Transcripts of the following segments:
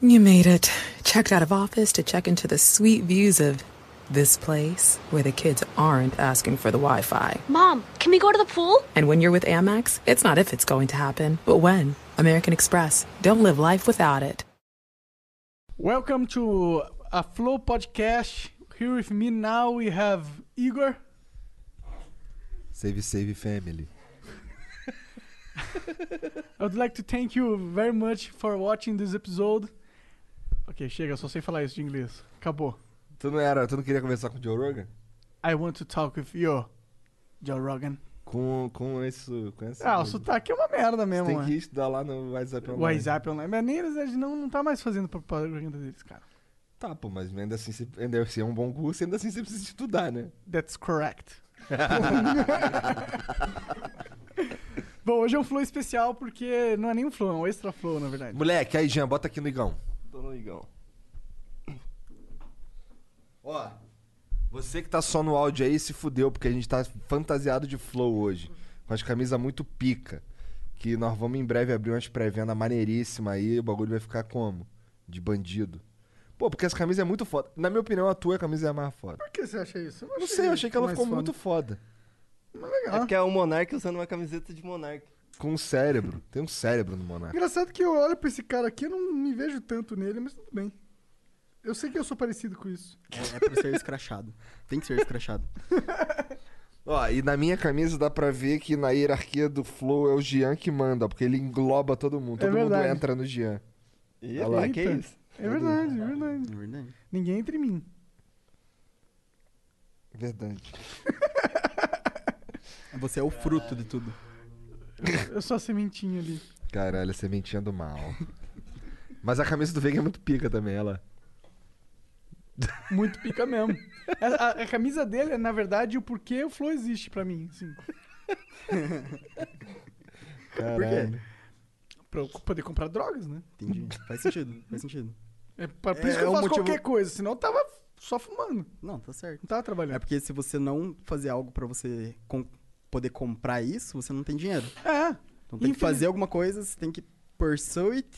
You made it. Checked out of office to check into the sweet views of this place where the kids aren't asking for the Wi Fi. Mom, can we go to the pool? And when you're with Amex, it's not if it's going to happen, but when. American Express. Don't live life without it. Welcome to a Flow podcast. Here with me now we have Igor. Save, save family. I would like to thank you very much for watching this episode. Ok, chega, só sei falar isso de inglês. Acabou. Tu não era, tu não queria conversar com o Joe Rogan? I want to talk with you, Joe Rogan. Com, com esse. Com esse Ah, o sotaque é uma merda mesmo, Tem mano. que estudar lá no WhatsApp online. WhatsApp online. Mas nem eles eles não, não tá mais fazendo propaganda deles, cara. Tá, pô, mas ainda assim, você- ainda assim é um bom curso, ainda assim você precisa estudar, né? That's correct. Bom, hoje é um flow especial porque não é nem um flow, é um extra flow, na verdade. Moleque, aí, Jean, bota aqui no igão. No igão. Ó, você que tá só no áudio aí se fudeu, porque a gente tá fantasiado de flow hoje. Com as camisas muito pica. Que nós vamos em breve abrir umas pré-venda maneiríssima aí, o bagulho vai ficar como? De bandido. Pô, porque essa camisa é muito foda. Na minha opinião, a tua camisa é a mais foda. Por que você acha isso? Não sei, eu achei que ela ficou foda. muito foda. Mas É legal. porque é o Monark usando uma camiseta de Monark. Com um cérebro. Tem um cérebro no Monark. Engraçado que eu olho pra esse cara aqui, eu não me vejo tanto nele, mas tudo bem. Eu sei que eu sou parecido com isso. É, é pra ser escrachado. Tem que ser escrachado. Ó, e na minha camisa dá pra ver que na hierarquia do Flow é o Jean que manda, porque ele engloba todo mundo. É Todo mundo entra no Jean. Olha lá. que Eita. isso? É verdade, é verdade. É verdade. Ninguém entre mim. Verdade. Você é o fruto de tudo. Eu sou a sementinha ali. Caralho, a sementinha do mal. Mas a camisa do Veiga é muito pica também, ela. Muito pica mesmo. A, a- a camisa dele é, na verdade, o porquê o Flow existe pra mim. Assim, Caralho. pra eu poder comprar drogas, né? Entendi. Faz sentido, faz sentido. É pra, por É- isso que é eu um faço motivo- qualquer coisa, senão eu tava só fumando. Não, tá certo. Não tava É trabalhando. porque se você não fazer algo pra você com- poder comprar isso, você não tem dinheiro. É, Então tem que fazer alguma coisa, você tem que pursue it,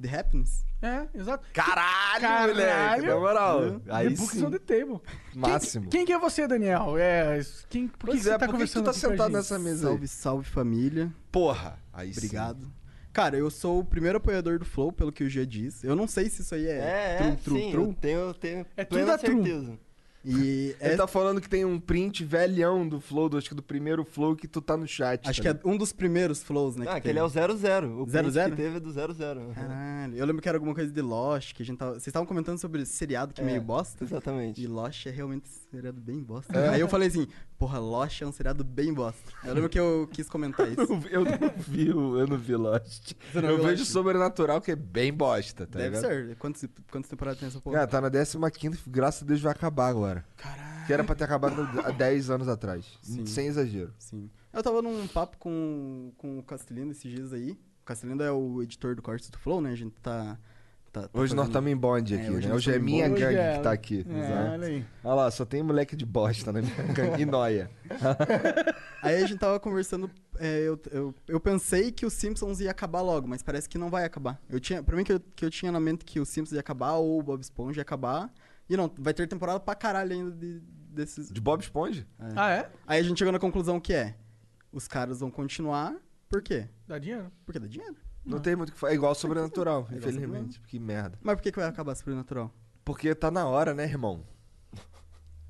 the happiness. é, exato. Caralho, Caralho. moleque. Na moral. the Aí books sim. on the table. Máximo. Quem, quem que é você, Daniel? É, quem, por que Pois que você é, tá por que que tu tá sentado nessa mesa aí? Salve, salve família. Porra. Aí sim. Obrigado. Cara, eu sou o primeiro apoiador do Flow, pelo que o Gia diz. Eu não sei se isso aí é, É, true, é, true, sim, true. eu tenho, tenho É tudo plena da true. E Ele é- tá falando que tem um print velhão do Flow, do, acho que do primeiro Flow que tu tá no chat. acho tá que é um dos primeiros flows, né? Ah, que que ele é o 00. O Zero print zero? que teve é do 00. Caralho, eu lembro que era alguma coisa de Lost, que a gente tava... Vocês estavam comentando sobre seriado que é É. meio bosta. Exatamente. E Lost é realmente um seriado bem bosta. É. Aí eu falei assim, porra, Lost é um seriado bem ligado. Eu lembro que eu quis comentar isso. Eu não vi, eu não vi Lost. Não eu viu vejo Lost? Sobrenatural, que é bem bosta, tá Deve ligado? ser. Quantas, quantas temporadas tem essa porra? Cara, tá na 15 graças a Deus vai acabar agora. Caralho. Que era pra ter acabado há 10 anos atrás. Sim. Sem exagero. Sim. Eu tava num papo com, com o Castelino esses dias aí. O Castelino é o editor do Cortes do Flow, né? A gente tá... tá- tá Hoje nós fazendo- estamos em bonde É, aqui, hoje né? nós Hoje é minha bonde. gangue é- que tá aqui. É, Exato. olha aí. Olha lá, só tem moleque de bosta na minha gangue. E noia. Aí a gente tava conversando, é, eu, eu, eu pensei que os Simpsons ia acabar logo, mas parece que não vai acabar. Eu tinha, pra mim que eu, que eu tinha na mente que os Simpsons ia acabar ou o Bob Esponja ia acabar. E não, vai ter temporada pra caralho ainda de- desses. De Bob Esponja? é. Ah, é? Aí a gente chegou na conclusão que é, os caras vão continuar, por quê? Dá dinheiro? Porque dá dinheiro. Não, tem muito o que fazer. É igual Sobrenatural, igual infelizmente. Que merda. Mas por que, que vai acabar Sobrenatural? Porque tá na hora, né, irmão?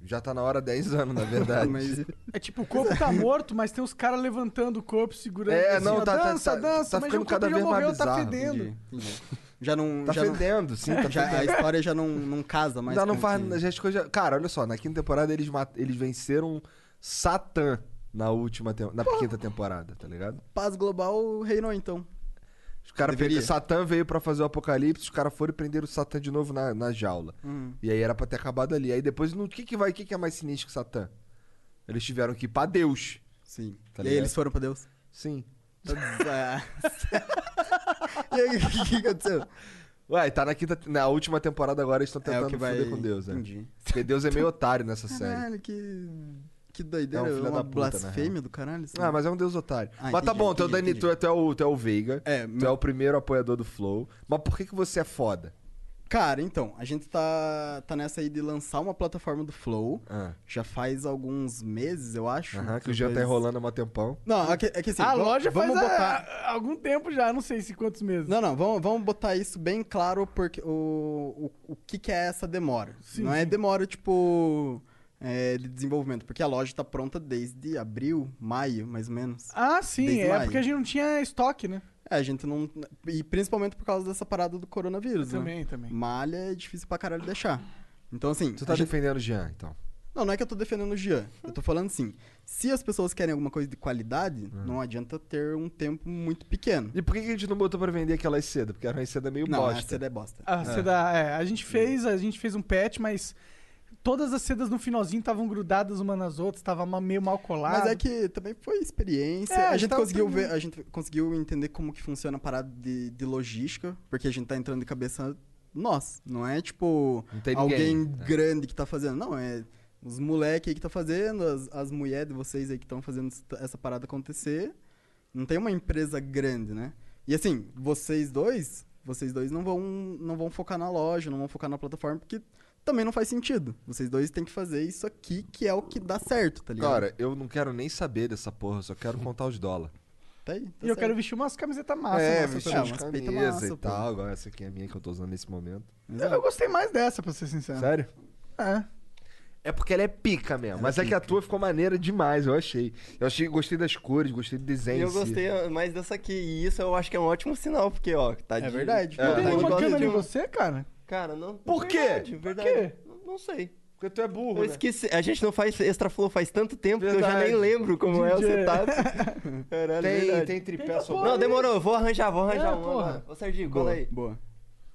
Já tá na hora há 10 anos, na verdade. Mas É tipo, o corpo tá morto, mas tem os caras levantando o corpo, segurando. É, assim, não, ó, tá- tá- dança, tá- dança, tá mas ficando cada vez mais morreu, tá bizarro. fedendo. entendi, entendi. Já não. Tá já não- fedendo, sim, tá já, a fedendo. história já não, não casa mais. Já não faz. que- Já as coisas- Cara, olha só, na quinta temporada eles, mat- eles venceram Satã na última tem- na quinta temporada, tá ligado? Paz global reinou então. Os cara Deveria. Satã veio pra fazer o apocalipse, os caras foram e prenderam o Satã de novo na, na jaula. Hum. E aí era pra ter acabado ali. Aí depois, o que que vai, o que que é mais sinistro que Satã? Eles tiveram que ir pra Deus. Sim. Tá e aí eles foram pra Deus. Sim. E aí, o que, que aconteceu? Ué, tá na quinta, na última temporada agora eles estão É tentando vai. foder com Deus, né? Entendi. Porque Deus é meio otário nessa série. Caralho, que. Que doideira, É um é, filho uma da puta, na blasfêmia do caralho. assim. Ah, mas é um deus otário. Ah, mas tá entendi, bom, tu é, o entendi, Dani, entendi. tu, é, tu, é o, tu é o Veiga. É, Tu é o primeiro apoiador do Flow. Mas por que, que você é foda? Cara, então, a gente tá, tá nessa aí de lançar uma plataforma do Flow. Ah, Já faz alguns meses, eu acho. aham, que o Jean tá enrolando há mó tempão. Não, é que, é que assim, a vamos- loja faz vamos a- botar... a- algum tempo já, não sei se quantos meses. Não, não, vamos, vamos botar isso bem claro porque o, o, o que, que é essa demora. Sim, não é sim. demora, tipo, é, de desenvolvimento, porque a loja tá pronta desde abril, maio, mais ou menos. Ah, sim, Desde é maio. porque a gente não tinha estoque, né? É, a gente não... E principalmente por causa dessa parada do coronavírus, né? Também, também. Malha é difícil pra caralho deixar. Então, assim... Tu tá gente- defendendo o Jean, então. Não, não é que eu tô defendendo o Jean. Eu tô falando assim, se as pessoas querem alguma coisa de qualidade, Hum. não adianta ter um tempo muito pequeno. E por que, a gente não botou pra vender aquelas seda? Porque era uma seda meio Não, bosta. a seda é bosta. A, seda, é, a gente fez, a gente fez um patch, mas todas as sedas no finalzinho estavam grudadas uma nas outras, tava meio mal colado. Mas é que também foi experiência. É, a a gente conseguiu ver, a gente conseguiu entender como que funciona a parada de, de logística, porque a gente tá entrando de cabeça nós, não é tipo Não tem alguém ninguém. Grande que tá fazendo, não, é os moleques aí que tá fazendo, as, as mulheres de vocês aí que estão fazendo essa- essa parada acontecer. Não tem uma empresa grande, né? E assim, vocês dois, vocês dois não vão não vão focar na loja, não vão focar na plataforma porque também não faz sentido. Vocês dois têm que fazer isso aqui que é o que dá certo, tá ligado? Cara, eu não quero nem saber dessa porra, eu só quero contar os dólares. Tá aí, tá E eu certo. quero vestir umas camisetas massa. é, massa vestir é, umas massa, e pô. tal. Agora essa aqui é a minha que eu tô usando nesse momento. também. Eu, gostei mais dessa, pra ser sincero. Sério? É. É porque ela é pica mesmo. Mas é que a tua ficou maneira demais, eu achei. Eu achei, gostei das cores, gostei do desenho. eu em si. gostei mais dessa aqui. E isso eu acho que é um ótimo sinal, porque, ó, tá É de... verdade. É. Tem tá de em você, cara? Cara, não. Por quê? verdade, Por verdade. quê? Não, não sei. Porque tu é burro, Eu né? esqueci. A gente não faz extra flow faz tanto tempo que eu já Verdade. nem lembro como é o DJ. setup. Caralho, Tem, verdade. tem tripé porra. Não, demorou. Eu vou arranjar, vou arranjar É, um porra. Ô, Serginho, cola Boa, aí. boa.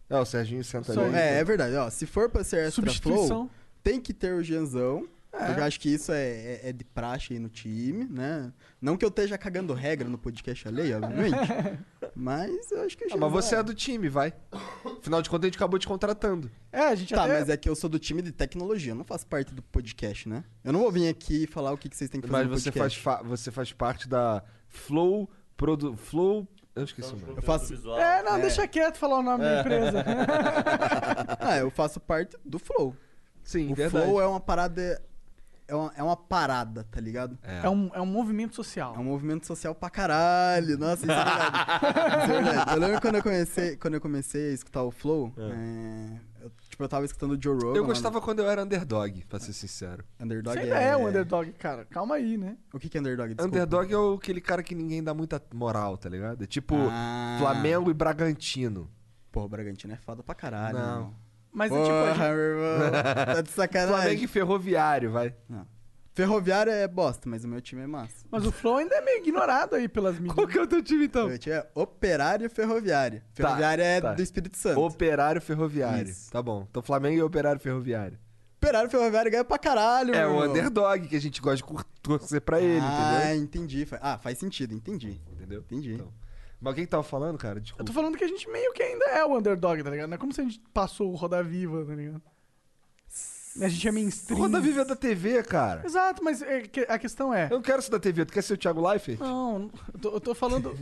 É, o Serginho senta ali. É, é verdade. Ó, se for pra ser extra flow, tem que ter o Genzão. É. Eu acho que isso é, é- é de praxe aí no time, né? Não que eu esteja cagando regra no podcast alheio, obviamente. mas eu acho que o Ah, Genzão... mas você é do time, vai. Afinal de contas, a gente acabou te contratando. É, a gente Tá, até... mas é que eu sou do time de tecnologia, eu não faço parte do podcast, né? Eu não vou vir aqui falar o que, que vocês têm que fazer Mas no você faz, podcast. fa- você faz parte da Flow Produ... Flow... Eu esqueci o nome. Eu faço- É, não, deixa quieto falar o nome da empresa. Ah, eu faço parte do Flow. Sim, o verdade. Flow é uma parada... É uma, é uma parada, tá ligado? é, um, é um movimento social. É um movimento social pra caralho. Nossa, isso é verdade. Isso é verdade. Eu lembro quando eu comecei, quando eu comecei a escutar o Flow, é, eu, tipo, eu tava escutando o Joe Rogan. Eu gostava quando eu era underdog, pra ser sincero. Underdog Você ainda é um underdog, cara. Calma aí, né? O que que é underdog? Desculpa. Underdog é o- aquele cara que ninguém dá muita moral, tá ligado? É tipo Ah. Flamengo e Bragantino. Pô, o Bragantino é foda pra caralho. Não. irmão. Mas é Porra, tipo, a gente- meu irmão. Tá de sacanagem. Flamengo e Ferroviário, vai. Ferroviário é bosta, mas o meu time é massa. mas o Flow ainda é meio ignorado aí pelas mídias. Qual que é o teu time, então? O meu time é Operário Ferroviário. Ferroviário é tá. do Espírito Santo. Operário Ferroviário. Isso. Tá bom. Então Flamengo e Operário Ferroviário. Operário Ferroviário ganha pra caralho, É meu o underdog que a gente gosta de torcer pra ele, Ah, entendi. Fa- Ah, faz sentido, entendi. entendeu? Entendeu? Entendi. Então. Mas o que que tava falando, cara? Eu Desculpa. tô falando que a gente meio que ainda é o underdog, tá ligado? Não é como se a gente passou o Roda Viva, tá ligado? A gente é mainstream. Roda Viva é da TV, cara. Exato, mas é que- a questão é... Eu não quero ser da TV. Tu quer ser o Thiago Leifert? Não, eu tô, eu tô falando...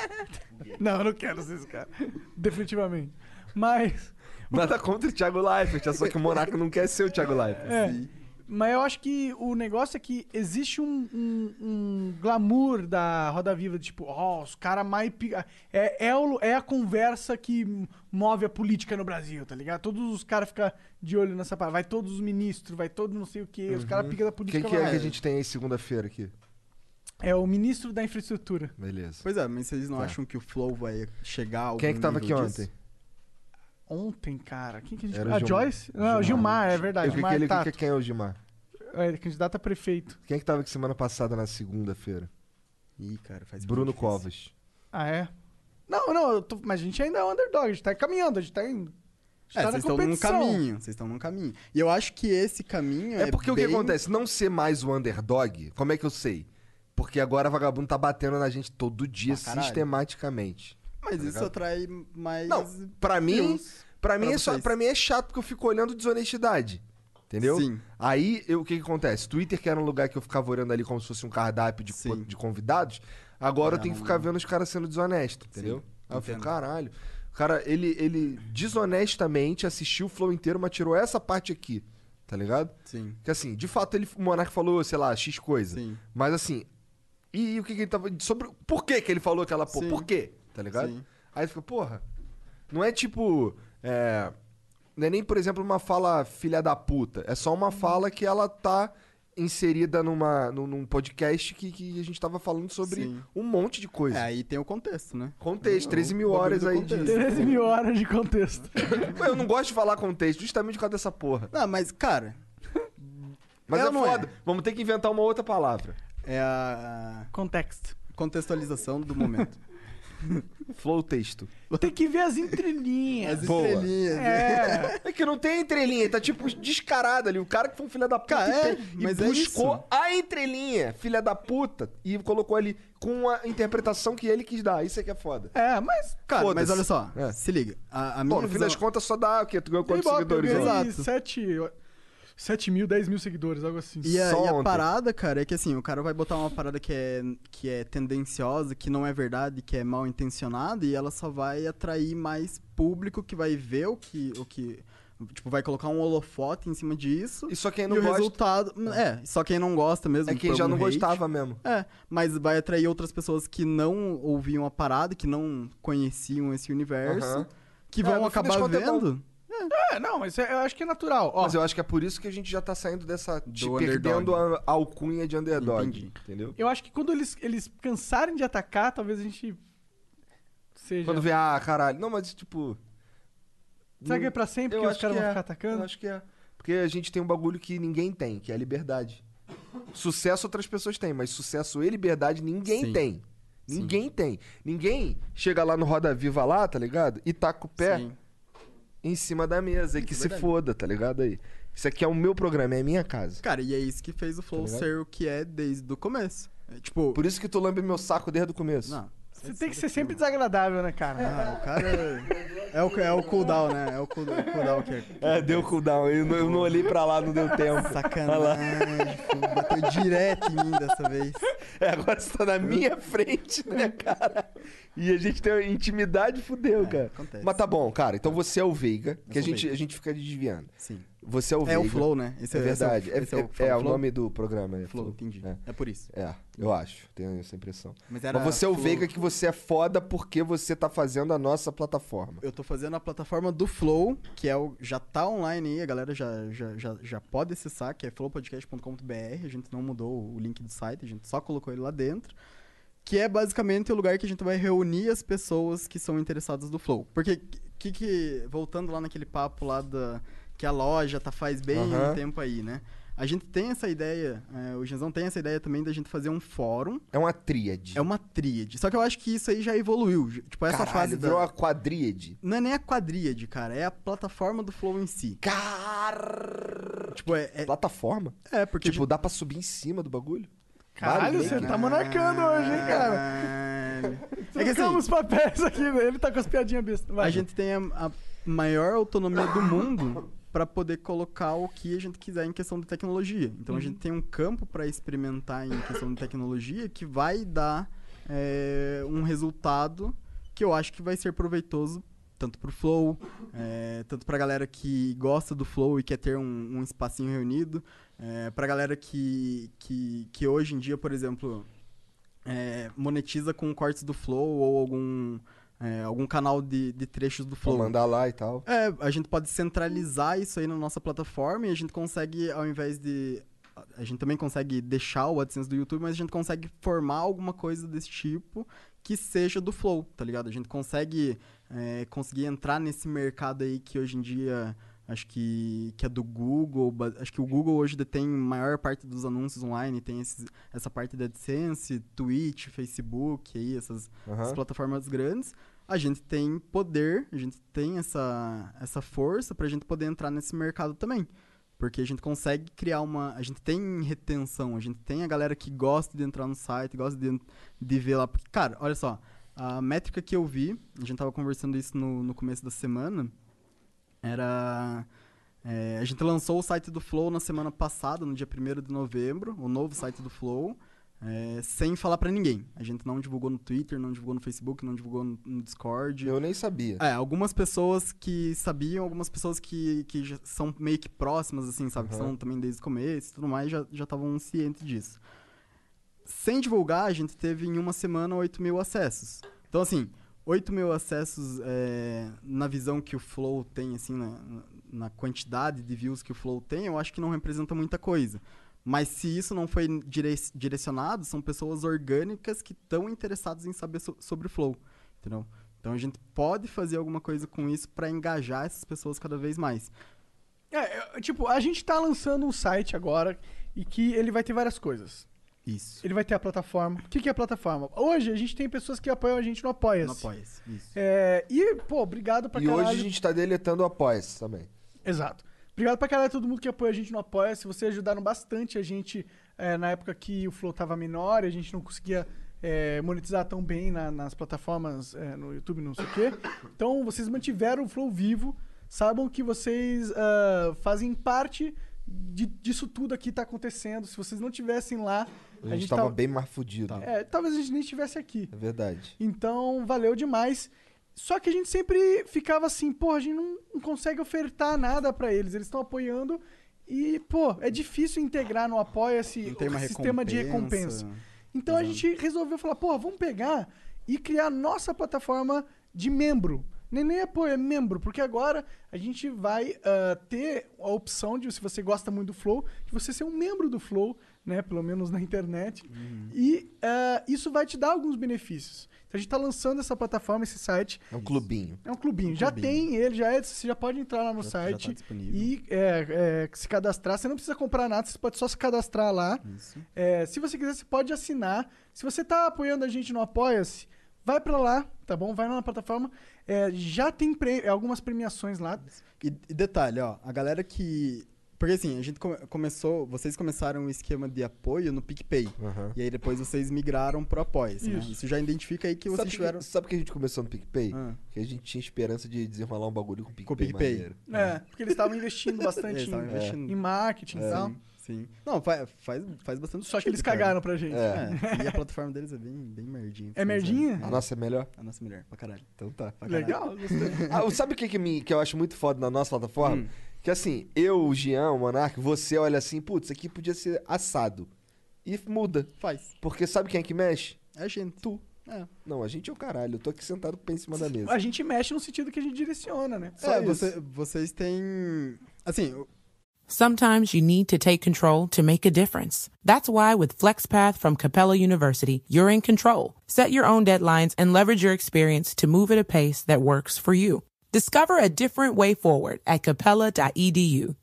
não, eu não quero ser esse cara. Definitivamente. Mas... Nada contra o Thiago Leifert. é Só que o Monarca não quer ser o Thiago Leifert. É, mas eu acho que o negócio é que existe um, um- um glamour da Roda Viva, de tipo, ó, os caras mais. É, é, o- é a conversa que move a política no Brasil, tá ligado? Todos os caras ficam de olho nessa parada. Vai todos os ministros, vai todo não sei o quê, os caras picam da política. Quem que é que a gente tem aí segunda-feira aqui? É o ministro da infraestrutura. Beleza. Pois é, mas vocês não Tá. acham que o Flow vai chegar ao Quem é que tava aqui ontem? Ontem, cara. Quem que a gente. Era a Gilmar. Joyce? Não, o Gilmar. Gilmar, é verdade. Eu vi que ele, que, quem é o Gilmar? É, candidato a prefeito. Quem é que tava aqui semana passada na segunda-feira? Ih, cara, faz Bruno. Covas. Ah, é? Não, não, eu tô- mas a gente ainda é underdog, a gente tá caminhando, a gente tá em. gente É, tá vocês estão num caminho, vocês estão num caminho. E eu acho que esse caminho é É porque o que bem- acontece? Não ser mais o underdog, como é que eu sei? Porque agora vagabundo tá batendo na gente todo dia, caralho. sistematicamente. Mas tá isso ligado? atrai mais... Não, pra mim, views pra mim, pra é só, pra mim é chato porque eu fico olhando desonestidade. Entendeu? Sim. Aí, eu- o que que acontece? Twitter, que era um lugar que eu ficava olhando ali como se fosse um cardápio de, Sim. de convidados, agora eu É tenho que ficar vendo os caras sendo desonestos, entendeu? Sim, Aí eu fico, caralho. O cara, ele, ele desonestamente assistiu o flow inteiro, mas tirou essa parte aqui, tá ligado? Sim. Que assim, de fato, ele, o Monark falou, sei lá, X coisa. Sim. Mas assim, e, e o que, que ele tava. Sobre. Por que, que ele falou aquela porra? Sim. Por quê? Tá ligado? Sim. Aí fica, porra. Não é tipo. É, não é nem, por exemplo, uma fala filha da puta. É só uma fala que ela tá inserida numa, num, num podcast que, que a gente tava falando sobre Sim. um monte de coisa. É, aí tem o contexto, né? Contexto, 13 mil horas aí de. contexto. 13 mil horas de contexto. Eu não gosto de falar contexto, justamente por causa dessa porra. Não, mas, cara, Mas É é, é? foda. Vamos ter que inventar uma outra palavra. é a Contexto. contextualização do momento. Flow texto. Tem que ver as entrelinhas. As Boa. estrelinhas. É. É que não tem entrelinha, tá tipo descarado ali. O cara que foi um filho da puta Cara, e, é, e mas é buscou isso. a entrelinha, filha da puta, e colocou ali com a interpretação que ele quis dar. Isso é que é foda. É, mas. Cara, mas olha só, É. se liga. A, a minha Bom, no fim das contas só dá o quê? Tu ganhou quantos seguidores? ganhei Exato. 7, 7 mil, 10 mil seguidores, algo assim. E a, e a parada, cara, é que assim, o cara vai botar uma parada que é, que é tendenciosa, que não é verdade, que é mal intencionada, e ela só vai atrair mais público que vai ver o que. O que tipo, vai colocar um holofote em cima disso. E só quem E não o gosta resultado. É, só quem não gosta mesmo. é quem já não hate. gostava mesmo. É, mas vai atrair outras pessoas que não ouviam a parada, que não conheciam esse universo, que É, vão das acabar é vendo. É, não, mas é- eu acho que é natural. Ó, Mas eu acho que é por isso que a gente já tá saindo dessa. De Do perdendo underdog. a alcunha de underdog. Entendi. Entendeu? eu acho que quando eles, eles cansarem de atacar, talvez a gente. Seja. Quando vê, ah, caralho. Não, mas tipo. Será que é pra sempre Eu que os acho caras que vão é. ficar atacando? Eu acho que é. Porque a gente tem um bagulho que ninguém tem, que é a liberdade. Sucesso outras pessoas têm, mas sucesso e liberdade ninguém Sim. tem. Ninguém tem. Ninguém chega lá no Roda Viva lá, tá ligado? E taca o pé Sim. Em cima da mesa e que é se verdade. foda, tá ligado aí? Isso aqui é o meu programa, é a minha casa. Cara, e é isso que fez o Flow ligado? ser o que é desde o começo. É, tipo, Por isso que tu lambe meu saco desde o começo. não. Você tem que ser sempre desagradável, né, cara? Ah, o cara é o, é o cooldown, né? É o cool- o cooldown que é. É, deu cooldown. Eu não, eu não olhei pra lá, não deu tempo. Sacanagem, pô, bateu direto em mim dessa vez. É, agora você tá na minha frente, né, cara? E a gente tem uma intimidade, fudeu, cara. acontece. Mas tá bom, cara. Então você é o Veiga, que a sou o gente, Veiga. a gente fica desviando. Sim. Você é o É Veiga. o Flow, né? Esse É verdade. Esse É, é, esse é o, é- é o Flow? nome do programa, é Flow, entendi. É. É. por isso. É, eu acho. Tenho essa impressão. Mas, era Mas você é o Flow- Veiga que você é foda porque você tá fazendo a nossa plataforma. Eu tô fazendo a plataforma do Flow, que é o, já tá online aí, a galera já, já, já, já pode acessar, que é flowpodcast.com.br. A gente não mudou o link do site, a gente só colocou ele lá dentro. Que é basicamente o lugar que a gente vai reunir as pessoas que são interessadas do Flow. Porque, que, que voltando lá naquele papo lá da, que a loja tá faz bem Aham. um tempo aí, né? A gente tem essa ideia, é, o Genzão tem essa ideia também da gente fazer um fórum. É uma tríade. É uma tríade. Só que eu acho que isso aí já evoluiu. Tipo, essa Caralho, fase da... virou uma quadríade. Não é nem a quadríade, cara. É a plataforma do Flow em si. Car... Tipo, é. É, Plataforma? é, porque. Tipo, dá pra subir em cima do bagulho? Caralho, você né? tá monarcando hoje, hein, cara? Caralho. É que assim, Trocamos papéis aqui, né? ele tá com as piadinhas bestas. Vai. a gente tem a, a maior autonomia do mundo pra poder colocar o que a gente quiser em questão de tecnologia. Então a gente tem um campo pra experimentar em questão de tecnologia que vai dar é, um resultado que eu acho que vai ser proveitoso tanto pro Flow, é, tanto pra galera que gosta do Flow e quer ter um, um espacinho reunido, é, pra galera que, que, que hoje em dia, por exemplo, é, monetiza com cortes do Flow ou algum, é, algum canal de, de trechos do Flow. mandar lá e tal. É, a gente pode centralizar isso aí na nossa plataforma e a gente consegue, ao invés de. A gente também consegue deixar o AdSense do YouTube, mas a gente consegue formar alguma coisa desse tipo que seja do Flow, tá ligado? A gente consegue é, conseguir entrar nesse mercado aí que hoje em dia acho que, que é do Google. Acho que o Google hoje detém a maior parte dos anúncios online, tem esses, essa parte da AdSense, Twitch, Facebook, aí, essas, Aham. as plataformas grandes, a gente tem poder, a gente tem essa, essa força pra gente poder entrar nesse mercado também. Porque a gente consegue criar uma. A gente tem retenção, a gente tem a galera que gosta de entrar no site, gosta de, de ver lá. Porque, cara, olha só, a métrica que eu vi, a gente tava conversando isso no, no começo da semana, era. É, a gente lançou o site do Flow na semana passada, no dia 1 de novembro, o novo site do Flow, é, sem falar pra ninguém. A gente não divulgou no Twitter, não divulgou no Facebook, não divulgou no, no Discord. Eu nem sabia. É, algumas pessoas que sabiam, algumas pessoas que, que são meio que próximas, assim, sabe? Que Aham. são também desde o começo e tudo mais, já já estavam cientes disso. Sem divulgar, a gente teve em uma semana 8 mil acessos. Então, assim, 8 mil acessos é, na visão que o Flow tem, assim, na, na quantidade de views que o Flow tem, eu acho que não representa muita coisa. Mas se isso não foi dire- direcionado, são pessoas orgânicas que estão interessadas em saber so- sobre o Flow, entendeu? Então a gente pode fazer alguma coisa com isso para engajar essas pessoas cada vez mais. É, tipo, a gente tá lançando um site agora e que ele vai ter várias coisas. Isso. Ele vai ter a plataforma. O que, que é a plataforma? Hoje a gente tem pessoas que apoiam a gente no Apoia-se. Não apoia-se. Isso. É, e, pô, obrigado pra E caralho. hoje a gente tá deletando o Apoia-se também. Exato. Obrigado pra caralho a todo mundo que apoia a gente no Apoia-se. Vocês ajudaram bastante a gente é, na época que o Flow tava menor e a gente não conseguia é, monetizar tão bem na- nas plataformas, é, no YouTube, não sei o quê. Então, vocês mantiveram o Flow vivo. Saibam que vocês ah, fazem parte de- disso tudo aqui tá acontecendo. Se vocês não tivessem lá, A gente, tava tava- bem mais fudido. é, talvez a gente nem estivesse aqui. É verdade. Então, valeu demais. Só que a gente sempre ficava assim, pô, a gente não, não consegue ofertar nada pra eles. Eles estão apoiando e, pô, é difícil integrar no Apoia-se o sistema de recompensa. Então a Exato. gente resolveu falar, pô, vamos pegar e criar nossa plataforma de membro. Nem, nem apoio, é membro, porque agora a gente vai ah, ter a opção de, se você gosta muito do Flow, de você ser um membro do Flow, né? Pelo menos na internet. E ah, isso vai te dar alguns benefícios. Então a gente tá lançando essa plataforma, esse site. É um clubinho. É um clubinho. Um já clubinho. tem ele, já é. Você já pode entrar lá no Já- já tá site disponível. e é, é, se cadastrar. Você não precisa comprar nada, você pode só se cadastrar lá. É, se você quiser, você pode assinar. Se você tá apoiando a gente no Apoia-se, vai pra lá, tá bom? Vai lá na plataforma. É, já tem pre- algumas premiações lá. E, e detalhe, ó, a galera que. Porque assim, a gente come- começou. Vocês começaram o esquema de apoio no PicPay. Aham. E aí depois vocês migraram pro Apoia-se, né? Isso. Isso já identifica aí que vocês Sabe, tiveram. que, sabe que a gente começou no PicPay? Ah. Que a gente tinha esperança de desenrolar um bagulho com o PicPay. Com o PicPay. maneiro. É, porque eles estavam investindo bastante em, investindo. em marketing e tal. Sim, sim. Não, faz, faz, faz bastante Só que eles cara. cagaram pra gente. É. É, e a plataforma deles é bem, bem merdinha. É merdinha? A nossa é melhor? A nossa melhor, pra caralho. Então tá. Legal, gostei. Ah, sabe o que, que, me, que eu acho muito foda na nossa plataforma? Hum. Que assim, eu, o Jean, o Monark, você olha assim, putz, isso aqui podia ser assado. E muda. Faz. Porque sabe quem é que mexe? É gente. Tu. É. Não, a gente é o caralho. Eu tô aqui sentado com o pé em cima da mesa. A gente mexe no sentido que a gente direciona, né? Só é, isso. você- vocês têm. Assim, Sometimes you need to take control to make a difference. That's why with FlexPath from Capella University, you're in control. Set your own deadlines and leverage your experience to move at a pace that works for you. Discover a different way forward at capella.edu.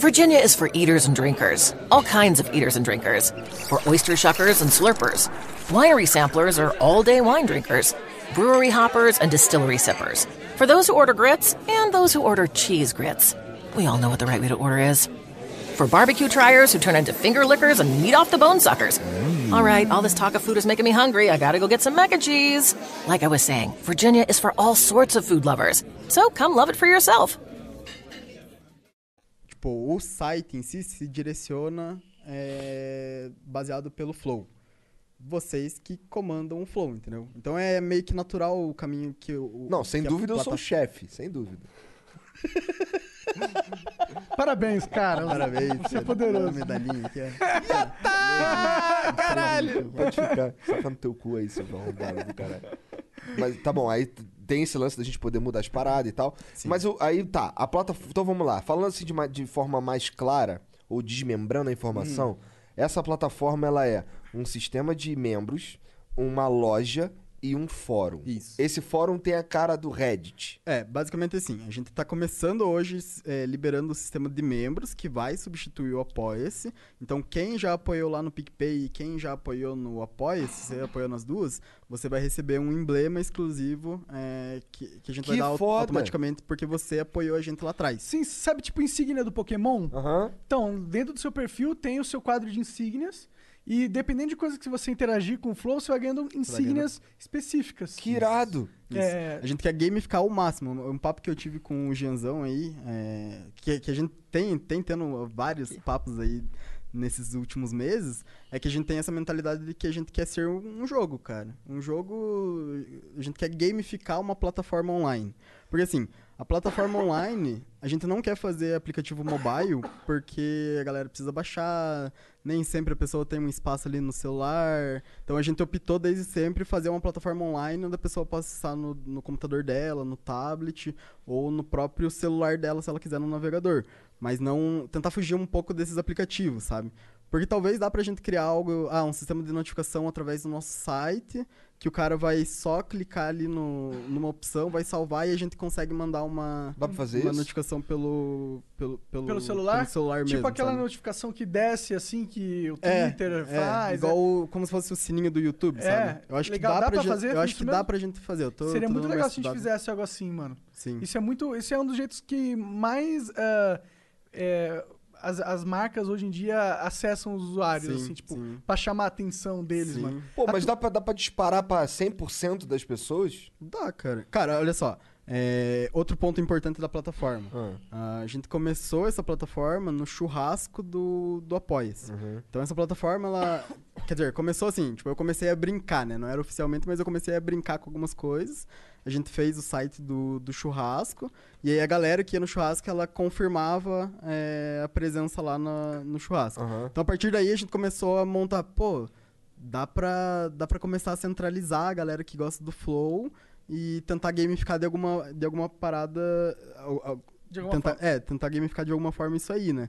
Virginia is for eaters and drinkers, all kinds of eaters and drinkers. For oyster shuckers and slurpers. Winery samplers are all day wine drinkers. Brewery hoppers and distillery sippers. For those who order grits and those who order cheese grits. We all know what the right way to order is. For barbecue triers who turn into finger lickers and meat off the bone suckers. Mm. All right, all this talk of food is making me hungry. I gotta go get some mac and cheese. Like I was saying, Virginia is for all sorts of food lovers. So come love it for yourself. tipo, o site em si se direciona é, baseado pelo flow. Vocês que comandam o flow, entendeu? Então é meio que natural o caminho que o. Não, sem dúvida eu sou o plata- chefe, sem dúvida. Parabéns, cara. Parabéns. Você é poderoso. Uma medalhinha aqui, é. Ah, caralho! Pode ficar. Saca no teu cu aí, seu arrombado do caralho. Mas tá bom, aí tem esse lance da gente poder mudar as paradas e tal. Mas o- aí tá, a plataforma. Então vamos lá. Falando assim de, ma- de forma mais clara, ou desmembrando a informação, essa plataforma ela é um sistema de membros, uma loja e um fórum. Isso. Esse fórum tem a cara do Reddit. É, basicamente assim, a gente tá começando hoje é, liberando o sistema de membros que vai substituir o Apoia-se. Então, quem já apoiou lá no PicPay e quem já apoiou no Apoia-se, você apoiou nas duas, você vai receber um emblema exclusivo é, que, que a gente vai Que dar au- foda! automaticamente porque você apoiou a gente lá atrás. Sim, sabe tipo insígnia do Pokémon? Aham. Então, dentro do seu perfil tem o seu quadro de insígnias. E dependendo de coisas que você interagir com o Flow, você vai ganhando insígnias específicas. Que irado. É, A gente quer gamificar ao máximo. Um papo que eu tive com o Gianzão aí, é, que, que a gente tem, tem tendo vários papos aí nesses últimos meses, é que a gente tem essa mentalidade de que a gente quer ser um jogo, cara. Um jogo. A gente quer gamificar uma plataforma online. Porque assim, a plataforma online, a gente não quer fazer aplicativo mobile porque a galera precisa baixar, nem sempre a pessoa tem um espaço ali no celular. Então a gente optou desde sempre fazer uma plataforma online onde a pessoa possa acessar no, no computador dela, no tablet ou no próprio celular dela se ela quiser no navegador. Mas não tentar fugir um pouco desses aplicativos, sabe? Porque talvez dá pra gente criar algo, ah, um sistema de notificação através do nosso site, que o cara vai só clicar ali no, numa opção, vai salvar e a gente consegue mandar uma, Dá pra fazer uma isso? notificação pelo, pelo, pelo, Pelo celular? pelo celular tipo mesmo, aquela sabe? notificação que desce assim, que o É, Twitter é, faz. igual o- como se fosse o sininho do YouTube, É, sabe? Eu acho legal. que dá, Dá pra, fazer eu acho isso que dá mesmo? pra gente fazer. Eu tô, Seria tô muito legal se a gente fizesse algo assim, mano. Sim. Isso é muito. Esse é um dos jeitos que mais é, as, as marcas hoje em dia acessam os usuários, Sim, assim, tipo, sim. pra chamar a atenção deles, Sim. mano. Pô, mas dá pra, dá pra disparar pra 100% das pessoas? Dá, cara. Cara, olha só. é, outro ponto importante da plataforma. Ah. A gente começou essa plataforma no churrasco do, do Apoia-se. Uhum. Então essa plataforma, ela. Quer dizer, começou assim, tipo, eu comecei a brincar, né? Não era oficialmente, mas eu comecei a brincar com algumas coisas. A gente fez o site do, do churrasco. E aí a galera que ia no churrasco, ela confirmava é, a presença lá na- no churrasco. Aham. Então a partir daí a gente começou a montar, pô, dá pra, dá pra começar a centralizar a galera que gosta do Flow e tentar gamificar de alguma, de alguma parada. De alguma tentar, forma. É, tentar gamificar de alguma forma isso aí, né?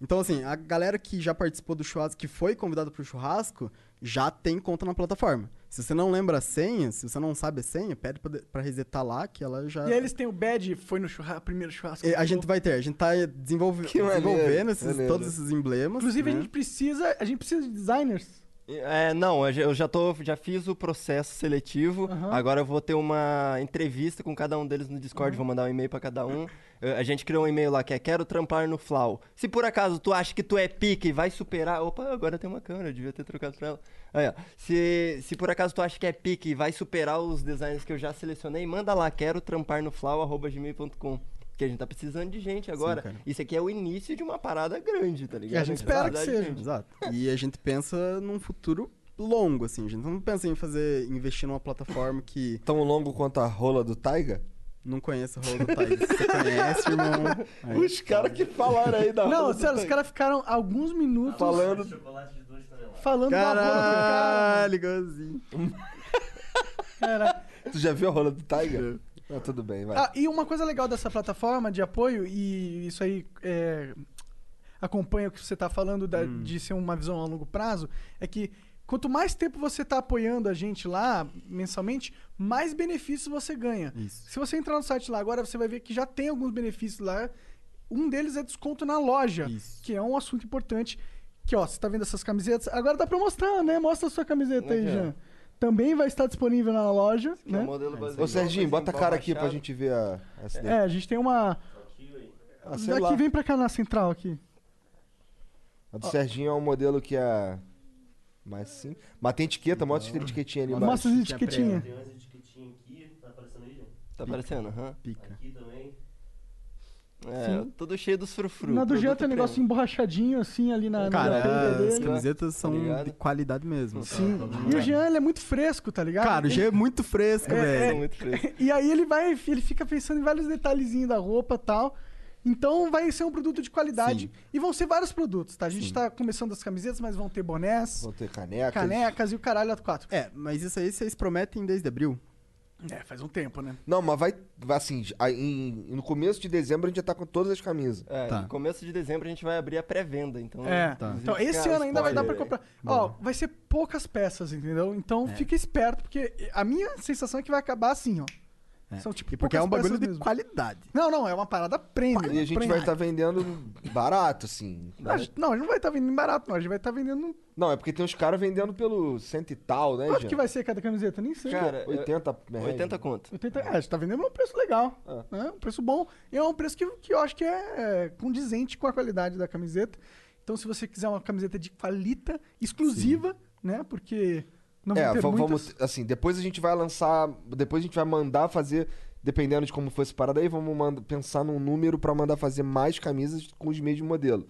Então, assim, a galera que já participou do churrasco, que foi convidada pro churrasco, já tem conta na plataforma. Se você não lembra a senha, se você não sabe a senha, pede pra resetar lá, que ela já. E aí eles têm o badge, foi no churra- primeiro churrasco. A gente vai ter, a gente tá desenvolve- desenvolvendo esses, maneiro. todos esses emblemas. Inclusive, né? a gente precisa. A gente precisa de designers. É, não, eu já- tô, já fiz o processo seletivo. Aham. Agora eu vou ter uma entrevista com cada um deles no Discord, vou mandar um e-mail pra cada um. Eu- A gente criou um e-mail lá que é quero trampar no Flau. Se por acaso tu acha que tu é pique e vai superar, opa, agora tem uma câmera, eu devia ter trocado pra ela. Aí, ó. Se, se por acaso tu acha que é pique e vai superar os designs que eu já selecionei, manda lá quero trampar no flau@gmail.com. Porque a gente tá precisando de gente agora. cara. Isso aqui é o início de uma parada grande, tá ligado? a gente espera que seja. gente. Exato. E a gente pensa num futuro longo, assim. A gente não pensa em fazer, investir numa plataforma que Tão longo quanto a rola do Taiga? Não conhece a Roll do Tiger. Se você conhece, irmão. aí- Os caras que falaram aí da Não, sério, os caras ficaram alguns minutos Falando. falando da rola do cara. Caralho. Tu já viu a rola do Taiga? Ah, tudo bem, vai. Ah, e uma coisa legal dessa plataforma de apoio, e isso aí é, acompanha o que você tá falando da- Hum. de ser uma visão a longo prazo, é que quanto mais tempo você tá apoiando a gente lá, mensalmente, mais benefícios você ganha. Isso. Se você entrar no site lá agora, você vai ver que já tem alguns benefícios lá. Um deles é desconto na loja, Isso. que é um assunto importante. Que, ó, você tá vendo essas camisetas? Agora dá pra mostrar, né? Mostra a sua camiseta aí, ó. Jean. Também vai estar disponível na loja, é um né? modelo baseado Ô, Serginho, bota a cara aqui pra baixado. gente ver a. É, a gente tem uma. Ah, Aqui, vem pra cá na central aqui. A do Serginho é um modelo que é mais sim. Mas tem etiqueta, mostra a etiquetinha ali embaixo. Mostra as tinha etiquetinhas. Tem umas etiquetinhas aqui, tá aparecendo aí, gente? Tá aparecendo, aham. Pica. Aqui também. É, Sim. tudo cheio dos frufru. na do Jean tem um negócio emborrachadinho assim ali na, na Cara, peita as dele. camisetas são Tá de qualidade mesmo. Sim. E o Jean, ele é muito fresco, tá ligado? Cara, o G é muito fresco, É, velho. São muito frescos. E aí ele vai, ele fica pensando em vários detalhezinhos da roupa e tal. Então vai ser um produto de qualidade. Sim. E vão ser vários produtos, tá? A gente tá começando as camisetas, mas vão ter bonés, Vão ter canecas. canecas e o caralho a quatro. É, mas isso aí vocês prometem desde abril. É, faz um tempo, né? Não, mas vai, vai assim, aí em- no começo de dezembro a gente já tá com todas as camisas. É, Tá. no começo de dezembro a gente vai abrir a pré-venda, então... É. Tá. Então, esse ano ainda vai dar pra comprar. Ó, vai ser poucas peças, entendeu? Então É. fica esperto, porque a minha sensação é que vai acabar assim, ó. É. São tipo E porque é um bagulho de mesmo. qualidade. Não, não, é uma parada premium. E a gente premium. vai estar vendendo barato, assim. A gente- Não, a gente não vai estar vendendo barato, não. A gente vai estar vendendo. Não, é porque tem uns caras vendendo pelo cento e tal, né, Quanto que vai ser cada camiseta? Nem sei. Cara, 80 reais. 80 conto. 80 reais. A gente tá vendendo um preço legal. É. Né? Um preço bom. E é um preço que, que eu acho que é, é condizente com a qualidade da camiseta. Então, se você quiser uma camiseta de qualita exclusiva, né? Porque não é, vão ter va- muitas. vamos. Assim, depois a gente vai lançar. Depois a gente vai mandar fazer. Dependendo de como for esse parada aí, vamos manda- pensar num número pra mandar fazer mais camisas com os mesmos modelos.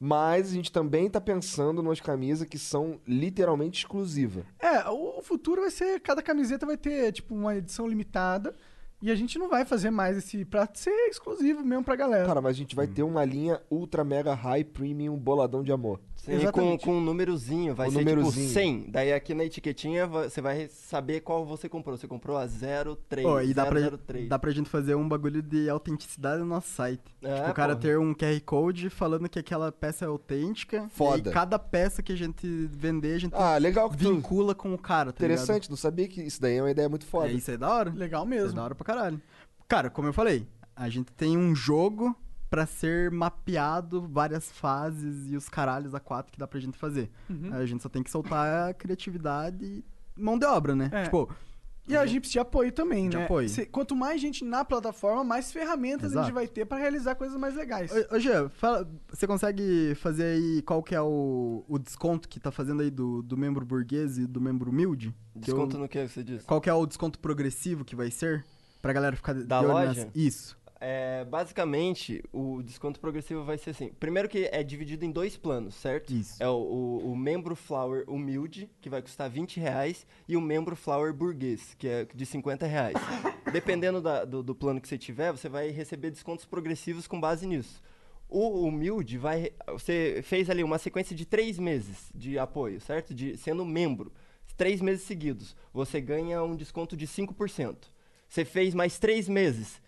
Mas a gente também tá pensando nas camisas que são literalmente exclusivas. É, o o futuro vai ser. Cada camiseta vai ter, tipo, uma edição limitada. E a gente não vai fazer mais esse pra ser exclusivo mesmo pra galera. Cara, mas a gente vai ter uma linha ultra mega high premium boladão de amor. Sim, com, Exatamente. com um númerozinho, vai O ser númerozinho. tipo 100. Daí aqui na etiquetinha va- você vai saber qual você comprou. Você comprou a 03, Pô, e dá pra, 003. dá pra gente fazer um bagulho de autenticidade no nosso site. É, tipo, o cara pô. ter um QR Code falando que aquela peça é autêntica. Foda. E cada peça que a gente vender, a gente Ah, legal que tu. vincula com o cara, tá ligado? Interessante, não sabia que isso daí é uma ideia muito foda. É, isso aí é da hora. Legal Isso é mesmo. da hora pra caralho. Cara, como eu falei, a gente tem um jogo pra ser mapeado várias fases e os caralhos a quatro que dá pra gente fazer. Uhum. A gente só tem que soltar a criatividade e mão de obra, né? É. Tipo, E a Gips de apoio também, De né? apoio. Se- quanto mais gente na plataforma, mais ferramentas a gente Exato. vai ter pra realizar coisas mais legais. Ô, Jean, fala- você consegue fazer aí qual que é o, o desconto que tá fazendo aí do, do membro burguês e do membro humilde? Que eu- Desconto no que você disse? qual que é o desconto progressivo que vai ser? Pra galera ficar Da loja? Isso. É, basicamente, o desconto progressivo vai ser assim. Primeiro que é dividido em dois planos, certo? Isso. É o, o, o membro Flower humilde, que vai custar 20 reais, e o membro Flower burguês, que é de 50 reais. Dependendo da- do, do plano que você tiver, você vai receber descontos progressivos com base nisso. O humilde vai. Você fez ali uma sequência de três meses de apoio, certo? De, sendo membro. Três meses seguidos. Você ganha um desconto de 5%. Você fez mais três meses.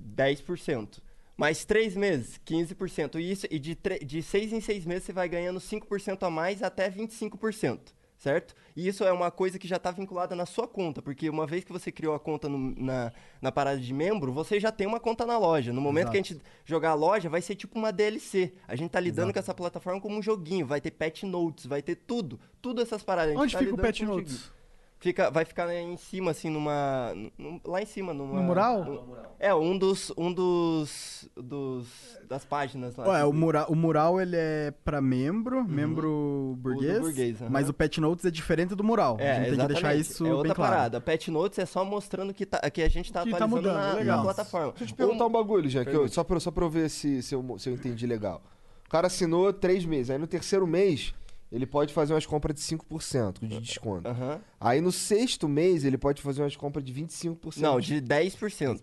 10%. Mais três meses, 15%. E, isso, e de, de seis em seis meses você vai ganhando 5% a mais até 25%. Certo? E isso é uma coisa que já está vinculada na sua conta, porque uma vez que você criou a conta no- na, na parada de membro, você já tem uma conta na loja. No momento que a gente jogar a loja, vai ser tipo uma DLC. A gente tá lidando com essa plataforma como um joguinho. Vai ter pet notes, vai ter tudo. Tudo essas paradas. Onde tá fica o Pet Notes? joguinho. Fica, vai ficar em cima, assim, numa. num- lá em cima, numa. No mural? num- é, um dos. Um dos. dos das páginas lá. Ué, o, mura, o mural ele é pra membro, membro burguês, burguês, aham. mas o Pet Notes é diferente do mural. É, a gente tem que deixar isso é outra bem claro. parada. Pet Notes é só mostrando que, tá, que a gente tá Que tá atualizando mudando, na, legal. na plataforma. Deixa eu te perguntar um bagulho, já, que eu- só, pra, só pra eu ver se, se, eu, se eu entendi legal. O cara assinou três meses, aí no terceiro mês ele pode fazer umas compras de 5% de desconto. Aham. Aí no sexto mês ele pode fazer umas compras de 25%. Não, de 10%.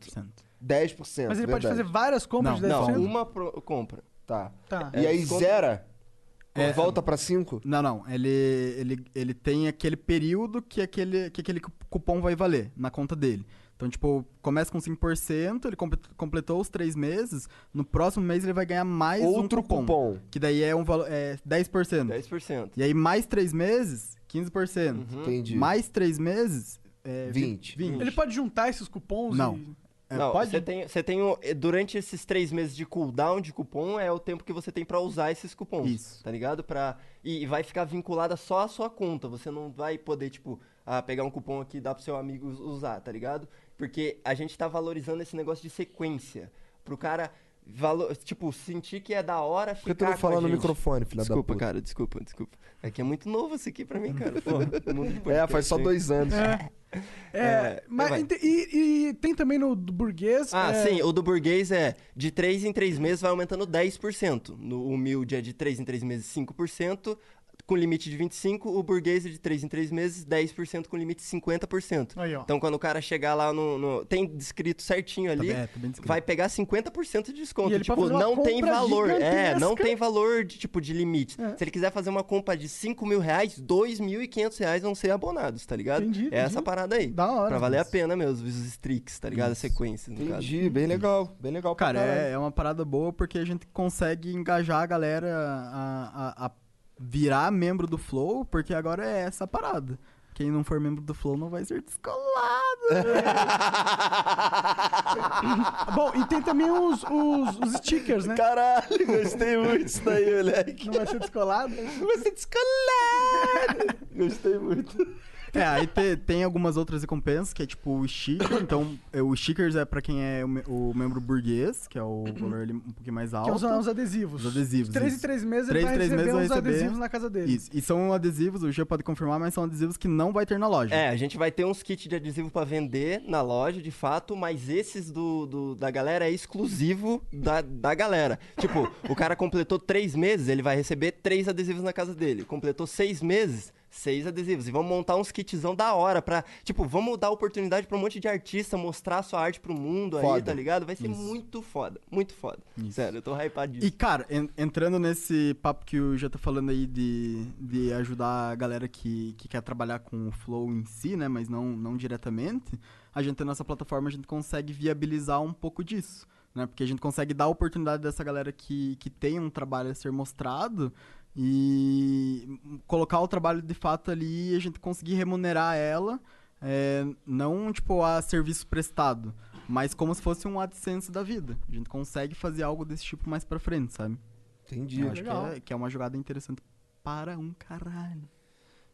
10%. Mas ele pode verdade. fazer várias compras Não, de 10%? Não, uma pro- compra. Tá. Tá. E aí desconto- zera? É, volta pra 5? Não, não. Ele, ele, ele tem aquele período que aquele, que aquele cu- cupom vai valer na conta dele. Então, tipo, começa com 5%, ele comple- completou os três meses, no próximo mês ele vai ganhar mais Outro um cupom, cupom. Que daí é um valor. É 10%. 10%. E aí, mais três meses, 15%. Uhum. Entendi. Mais três meses, é 20. 20. Ele pode juntar esses cupons? Não. e- É, Não, pode? você tem, você tem o- eh, durante esses três meses de cooldown de cupom é o tempo que você tem pra usar esses cupons, Isso. tá ligado? Pra, e, e vai ficar vinculada só à sua conta, você não vai poder, tipo, ah, pegar um cupom aqui e dar pro seu amigo us- usar, tá ligado? Porque a gente tá valorizando esse negócio de sequência, pro cara, valo, tipo, sentir que é da hora Por que ficar tu não com fala no microfone, filha da Desculpa, puta? cara, desculpa, desculpa. É que é muito novo isso aqui pra mim, cara. Porra, É, faz só dois anos. É, É, mas vai. ente- e, e tem também no do burguês. Ah, é, sim, o do burguês é de 3 em 3 meses vai aumentando 10%. No humilde é de 3 em 3 meses 5%, com limite de 25%. O burguês é de 3 em 3 meses 10% com limite de 50%. Aí, ó. Então quando o cara chegar lá no. no- tem descrito certinho ali. bem- é, tá bem descrito. Vai pegar 50% de desconto. E ele pode tipo, não tem valor. É, gigantesca. não tem valor de tipo de limite. É. Se ele quiser fazer uma compra de 5 mil reais, 2.500 reais vão ser abonados, tá ligado? Entendi, É essa entendi. parada aí. Da hora. Pra valer a pena mesmo, os streaks, tá ligado? Sequências, no caso. Entendi, bem legal. Bem legal pra Cara, caralho. é, é uma parada boa porque a gente consegue engajar a galera a, a- a virar membro do Flow, porque agora é essa parada. Quem não for membro do Flow não vai ser descolado. Bom, e tem também os, os, os stickers, né? Caralho, gostei muito disso daí, moleque. Não vai ser descolado. Você descolado. Gostei muito. É, aí te- tem algumas outras recompensas, que é tipo o sticker. Então, é, o stickers é pra quem é o, me- o membro burguês, que é o valor ali um pouquinho mais Que é alto. os, os adesivos. Os adesivos, De três em três meses Três ele vai três receber meses vai uns receber. adesivos na casa dele. Isso. E são adesivos, o G pode confirmar, mas são adesivos que não vai ter na loja. É, a gente vai ter uns kits de adesivo pra vender na loja, de fato, mas esses do, do- da galera é exclusivo da, da galera. Tipo, o cara completou três meses, ele vai receber três adesivos na casa dele. Completou seis meses, seis adesivos. E vamos montar uns kitzão da hora pra. Tipo, vamos dar oportunidade pra um monte de artista mostrar sua arte pro mundo aí, Foda. tá ligado? Vai ser muito foda, muito foda. Sério, eu tô hypadíssimo. E, cara, en- entrando nesse papo que o já tá falando aí de, de ajudar a galera que, que quer trabalhar com o Flow em si, né? Mas não, não diretamente, a gente, na nossa plataforma, a gente consegue viabilizar um pouco disso. Né? Porque a gente consegue dar a oportunidade dessa galera que, que tem um trabalho a ser mostrado e colocar o trabalho de fato ali e a gente conseguir remunerar ela, é, não tipo a serviço prestado, mas como se fosse um AdSense da vida. A gente consegue fazer algo desse tipo mais pra frente, sabe? Entendi. Eu acho que é, que é uma jogada interessante para um caralho.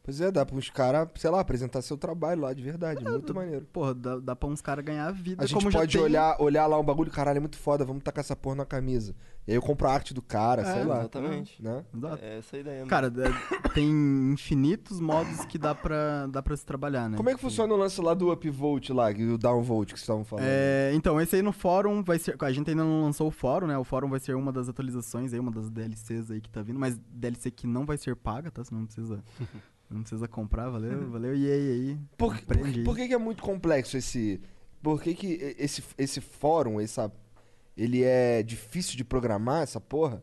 Pois é, dá pra uns caras, sei lá, apresentar seu trabalho lá de verdade. muito maneiro. Porra, dá, dá pra uns caras ganhar a vida A gente como já pode tem- olhar, olhar lá um bagulho, caralho, é muito foda, vamos tacar essa porra na camisa. E aí eu compro a arte do cara, sei lá. Exatamente. Né? Exato. É essa a ideia. mano. Cara, é- tem infinitos modos que dá pra, dá pra se trabalhar, né? Como é que funciona o lance lá do upvote lá, e o downvote que vocês estavam falando? É, então, esse aí no fórum vai ser. A gente ainda não lançou o fórum, né? O fórum vai ser uma das atualizações aí, uma das DLCs aí que tá vindo, mas DLC que não vai ser paga, tá? Você não precisa. Não precisa comprar, valeu, valeu, e aí, aí. Por, por, por que, que é muito complexo esse. Por que, que esse, esse fórum, essa, ele é difícil de programar, essa porra?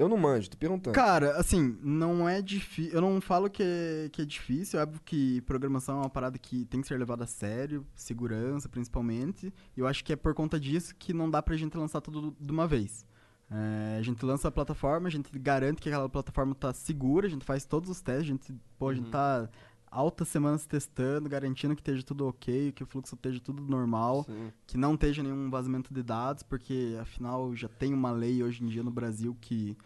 Eu não manjo, tô perguntando. Cara, assim, não é difícil. Eu não falo que é, que é difícil. É óbvio que programação é uma parada que tem que ser levada a sério, segurança principalmente. E eu acho que é por conta disso que não dá pra gente lançar tudo de uma vez. É, a gente lança a plataforma, a gente garante que aquela plataforma tá segura, a gente faz todos os testes, a gente, pô, a gente tá altas semanas testando, garantindo que esteja tudo ok, que o fluxo esteja tudo normal Sim. que não esteja nenhum vazamento de dados, porque afinal já tem uma lei hoje em dia no Brasil que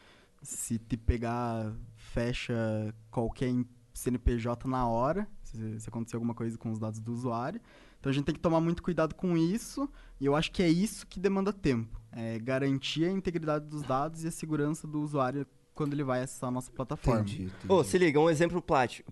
se te pegar, fecha qualquer CNPJ na hora, se, se acontecer alguma coisa com os dados do usuário. Então a gente tem que tomar muito cuidado com isso, e eu acho que é isso que demanda tempo. É garantir a integridade dos dados e a segurança do usuário quando ele vai acessar a nossa plataforma. Entendi. entendi. Ô, se liga, um exemplo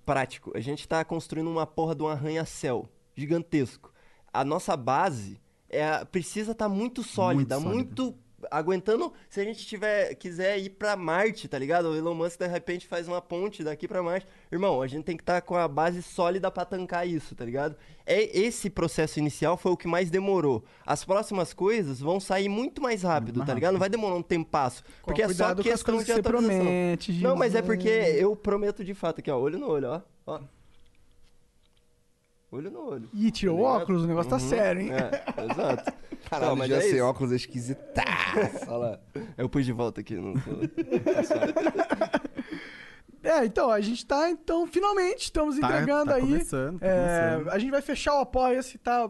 prático. A gente tá construindo uma porra de um arranha-céu gigantesco. A nossa base é, precisa estar muito sólida, sólida. muito aguentando se a gente tiver quiser ir pra Marte, tá ligado? O Elon Musk de repente faz uma ponte daqui pra Marte. Irmão, a gente tem que estar com a base sólida pra tancar isso, tá ligado? É esse processo inicial foi o que mais demorou. As próximas coisas vão sair muito mais rápido, mais tá ligado? Não vai demorar um tempasso, porque é só questão de que você atualização. promete. Não, mas é porque eu prometo de fato aqui, ó. Olho no olho, ó. ó. Olho no olho. Ih, tirou o Tá óculos, o negócio tá Uhum. sério, hein? É, exato. Caralho, Não, mas já é sem óculos é esquisitaço. Olha lá. Eu pus de volta aqui. Não... É, então, a gente tá, então, finalmente, estamos Tá- entregando tá aí. começando, tá É, começando. a gente vai fechar o Apoia-se, tá?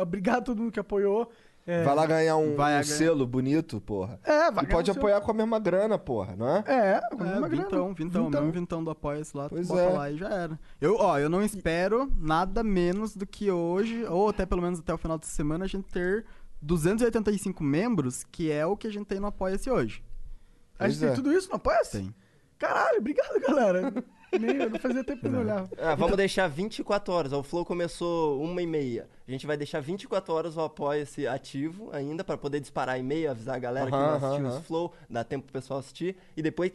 Obrigado a todo mundo que apoiou. É, Vai lá ganhar um, Vai um ganhar. selo bonito, porra. É, vai E pode o seu- apoiar com a mesma grana, porra, não é? É, com É, uma grana. vintão, vintão, Vintão. mesmo vintão do Apoia-se lá, tu Pois bota é. lá e já era. Eu, ó, eu não espero nada menos do que hoje, ou até pelo menos até o final de semana, a gente ter 285 membros, que é o que a gente tem no Apoia-se hoje. A gente Pois tem é. tudo isso no Apoia-se? Tem. Caralho, obrigado, galera. Nem, eu fazia tempo que eu não olhava. Ah, vamos deixar 24 horas. O Flow começou uma e meia. A gente vai deixar 24 horas o Apoia-se ativo ainda, pra poder disparar e-mail, avisar a galera que não assistiu os Flow, dar tempo pro pessoal assistir, e depois...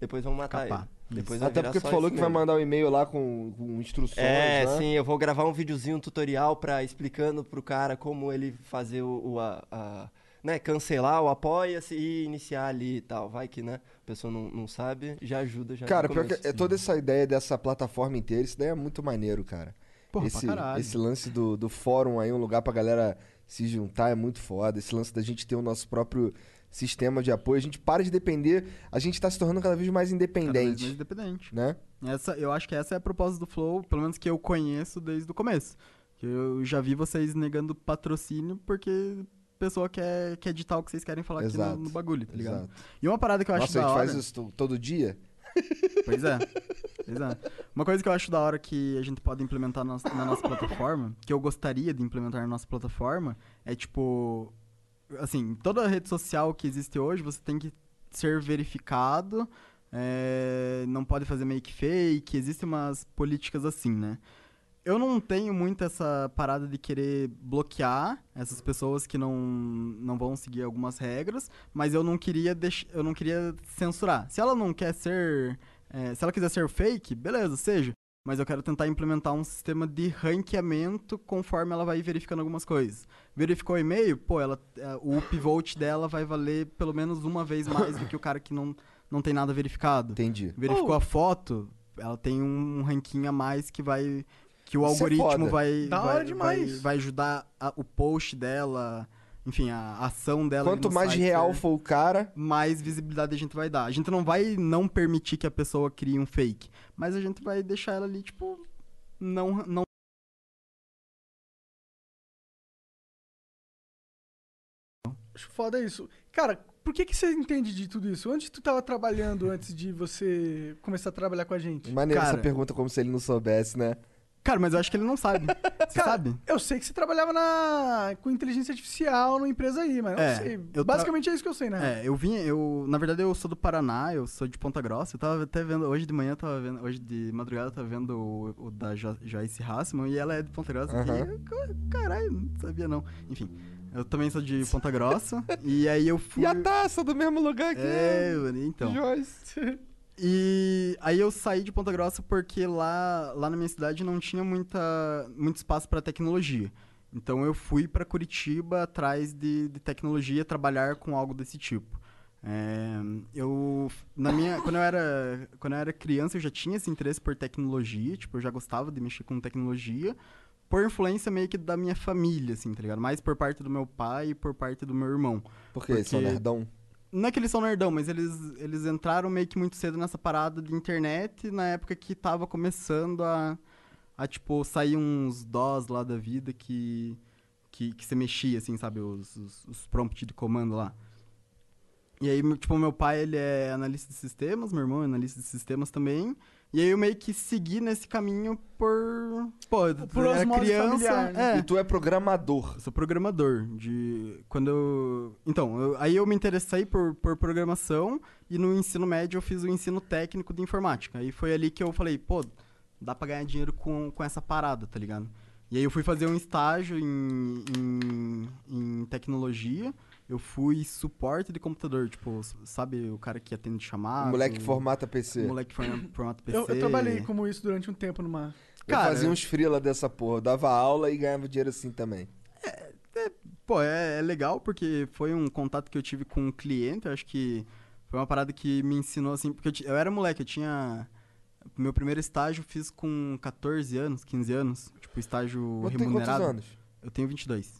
Depois vamos matar Capar. ele. Depois vai Até porque tu falou que vai mesmo. mandar um e-mail lá com, com instruções, É, né? sim, eu vou gravar um videozinho, um tutorial pra explicando pro cara como ele fazer o, o- a, a- né, cancelar o apoia-se e iniciar ali e tal. Vai que, né, a pessoa não, não sabe, já ajuda, já Cara, pior que é toda essa ideia dessa plataforma inteira, isso daí é muito maneiro, cara. Porra, esse, pra caralho. esse lance do, do fórum aí, um lugar pra galera se juntar é muito foda. Esse lance da gente ter o nosso próprio sistema de apoio. A gente para de depender, a gente tá se tornando cada vez mais Cada vez independente, mais independente. né? Essa, eu acho que essa é a proposta do Flow, pelo menos que eu conheço desde o começo. Eu já vi vocês negando patrocínio porque pessoa quer, quer editar o que vocês querem falar aqui Exato, no, no bagulho, tá ligado? Exato. E uma parada que eu acho Nossa, a da gente hora... faz isso to- todo dia? Pois é. Exato. Uma coisa que eu acho da hora que a gente pode implementar na, na nossa plataforma, que eu gostaria de implementar na nossa plataforma, é tipo. Assim, toda rede social que existe hoje, você tem que ser verificado, é, não pode fazer make fake, existem umas políticas assim, né? Eu não tenho muito essa parada de querer bloquear essas pessoas que não, não vão seguir algumas regras, mas eu não queria deix... eu não queria censurar. Se ela não quer ser, é, se ela quiser ser fake, beleza, seja. Mas eu quero tentar implementar um sistema de ranqueamento conforme ela vai verificando algumas coisas. Verificou o e-mail, pô, ela, é, o upvote dela vai valer pelo menos uma vez mais do que o cara que não, não tem nada verificado. Entendi. Verificou a foto, ela tem um ranking a mais que vai. Que o Isso é algoritmo foda. vai, Da vai, hora demais. vai, vai ajudar a- o post dela, enfim, a ação dela. Quanto no mais site real ser- for o cara, mais visibilidade a gente vai dar. A gente não vai não permitir que a pessoa crie um fake, mas a gente vai deixar ela ali, tipo, não, não Acho foda isso. Cara, por que, que você entende de tudo isso? Onde tu tava trabalhando antes de você começar a trabalhar com a gente? maneiro essa Cara- pergunta como se ele não soubesse, né? Cara, mas eu acho que ele não sabe. Você Cara, sabe? Eu sei que você trabalhava na... com inteligência artificial numa empresa aí, mas não É, sei. tra- Basicamente é isso que eu sei, né? É, eu vim, eu, na verdade eu sou do Paraná, eu sou de Ponta Grossa, eu tava até vendo, hoje de manhã eu tava vendo, hoje de madrugada eu tava vendo o, o da Jo- Joyce Hassman e ela é de Ponta Grossa, Aham. e caralho, não sabia não. Enfim, eu também sou de Ponta Grossa, e aí eu fui... E a taça do mesmo lugar que É, então. Joyce. E aí eu saí de Ponta Grossa porque lá, lá na minha cidade não tinha muita, muito espaço para tecnologia. Então eu fui para Curitiba atrás de, de tecnologia, trabalhar com algo desse tipo. É, eu na minha quando eu era quando eu era criança eu já tinha esse interesse por tecnologia, tipo eu já gostava de mexer com tecnologia, por influência meio que da minha família, assim, tá ligado? Mais por parte do meu pai e por parte do meu irmão. Por? São Porque- nerdão? Não é que eles são nerdão, mas eles, eles entraram meio que muito cedo nessa parada de internet na época que tava começando a, a tipo, sair uns DOS lá da vida que, que, que você mexia, assim, sabe? Os, os, os prompts de comando lá. E aí, tipo, meu pai, ele é analista de sistemas, meu irmão é analista de sistemas também. E aí eu meio que segui nesse caminho por... Pô, Por era osmose criança... familiar, né? é. E tu é programador. Eu sou programador. De quando eu... Então, eu- aí eu me interessei por, por programação e no ensino médio eu fiz o ensino técnico de informática. Aí foi ali que eu falei, pô, dá pra ganhar dinheiro com, com essa parada, tá ligado? E aí eu fui fazer um estágio em, em, em tecnologia. Eu fui suporte de computador, tipo, sabe o cara que atende chamada? O moleque formata PC. O moleque forma- formata PC. Eu, eu trabalhei como isso durante um tempo numa... Eu Cara, fazia uns freela dessa porra. Eu dava aula e ganhava dinheiro assim também. Pô, é, é legal porque foi um contato que eu tive com um cliente. Eu acho que foi uma parada que me ensinou assim. Porque eu, eu era moleque, eu tinha. Meu primeiro estágio eu fiz com 14 anos, 15 anos. Tipo, estágio Mas tu tem quantos remunerado. anos? Eu tenho 22.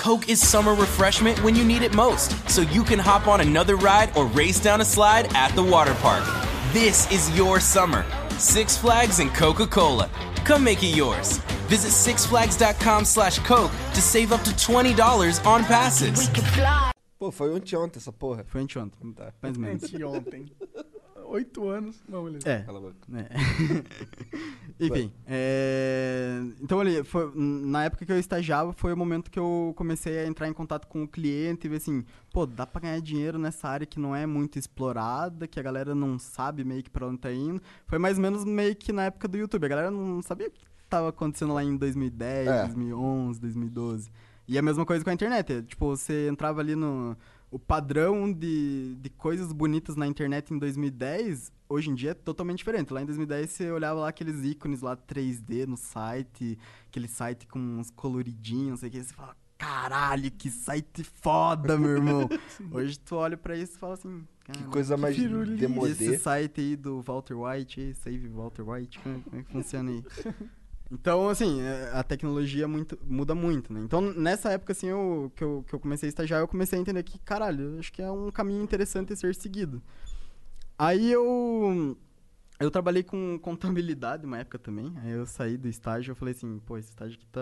Coke is summer refreshment when you need it most, so you can hop on another ride or race down a slide at the water park. This is your summer. Six Flags and Coca Cola. Come make it yours. Visit sixflags.com slash Coke to save up to $20 on passes. We could fly. Pô, foi ontem essa porra. Foi anteontem. Tá. Mais ou menos. Anteontem. Oito anos. Não, beleza. É. Cala a boca. É. Enfim, é, então ali, foi- na época que eu estagiava, foi o momento que eu comecei a entrar em contato com o cliente e ver assim, pô, dá pra ganhar dinheiro nessa área que não é muito explorada, que a galera não sabe meio que pra onde tá indo. Foi mais ou menos meio que na época do YouTube, a galera não sabia o que tava acontecendo lá em 2010, É. 2011, 2012. E a mesma coisa com a internet, tipo, você entrava ali no, o padrão de, de coisas bonitas na internet em 2010, hoje em dia é totalmente diferente. Lá em 2010 você olhava lá aqueles ícones lá 3D no site, aquele site com uns coloridinhos, não sei o que, você fala, caralho, que site foda, meu irmão. hoje tu olha pra isso e fala assim, Que "Caramba, coisa mais firulito." demodê. esse site aí do Walter White, Save Walter White, como, como é que funciona aí? Então, assim, é, a tecnologia muito, muda muito, né? Então, nessa época, assim, eu, que, eu, que eu comecei a estagiar, eu comecei a entender que, caralho, acho que é um caminho interessante a ser seguido. Aí eu... Eu trabalhei com contabilidade uma época também, aí eu saí do estágio, eu falei assim, pô, esse estágio aqui tá,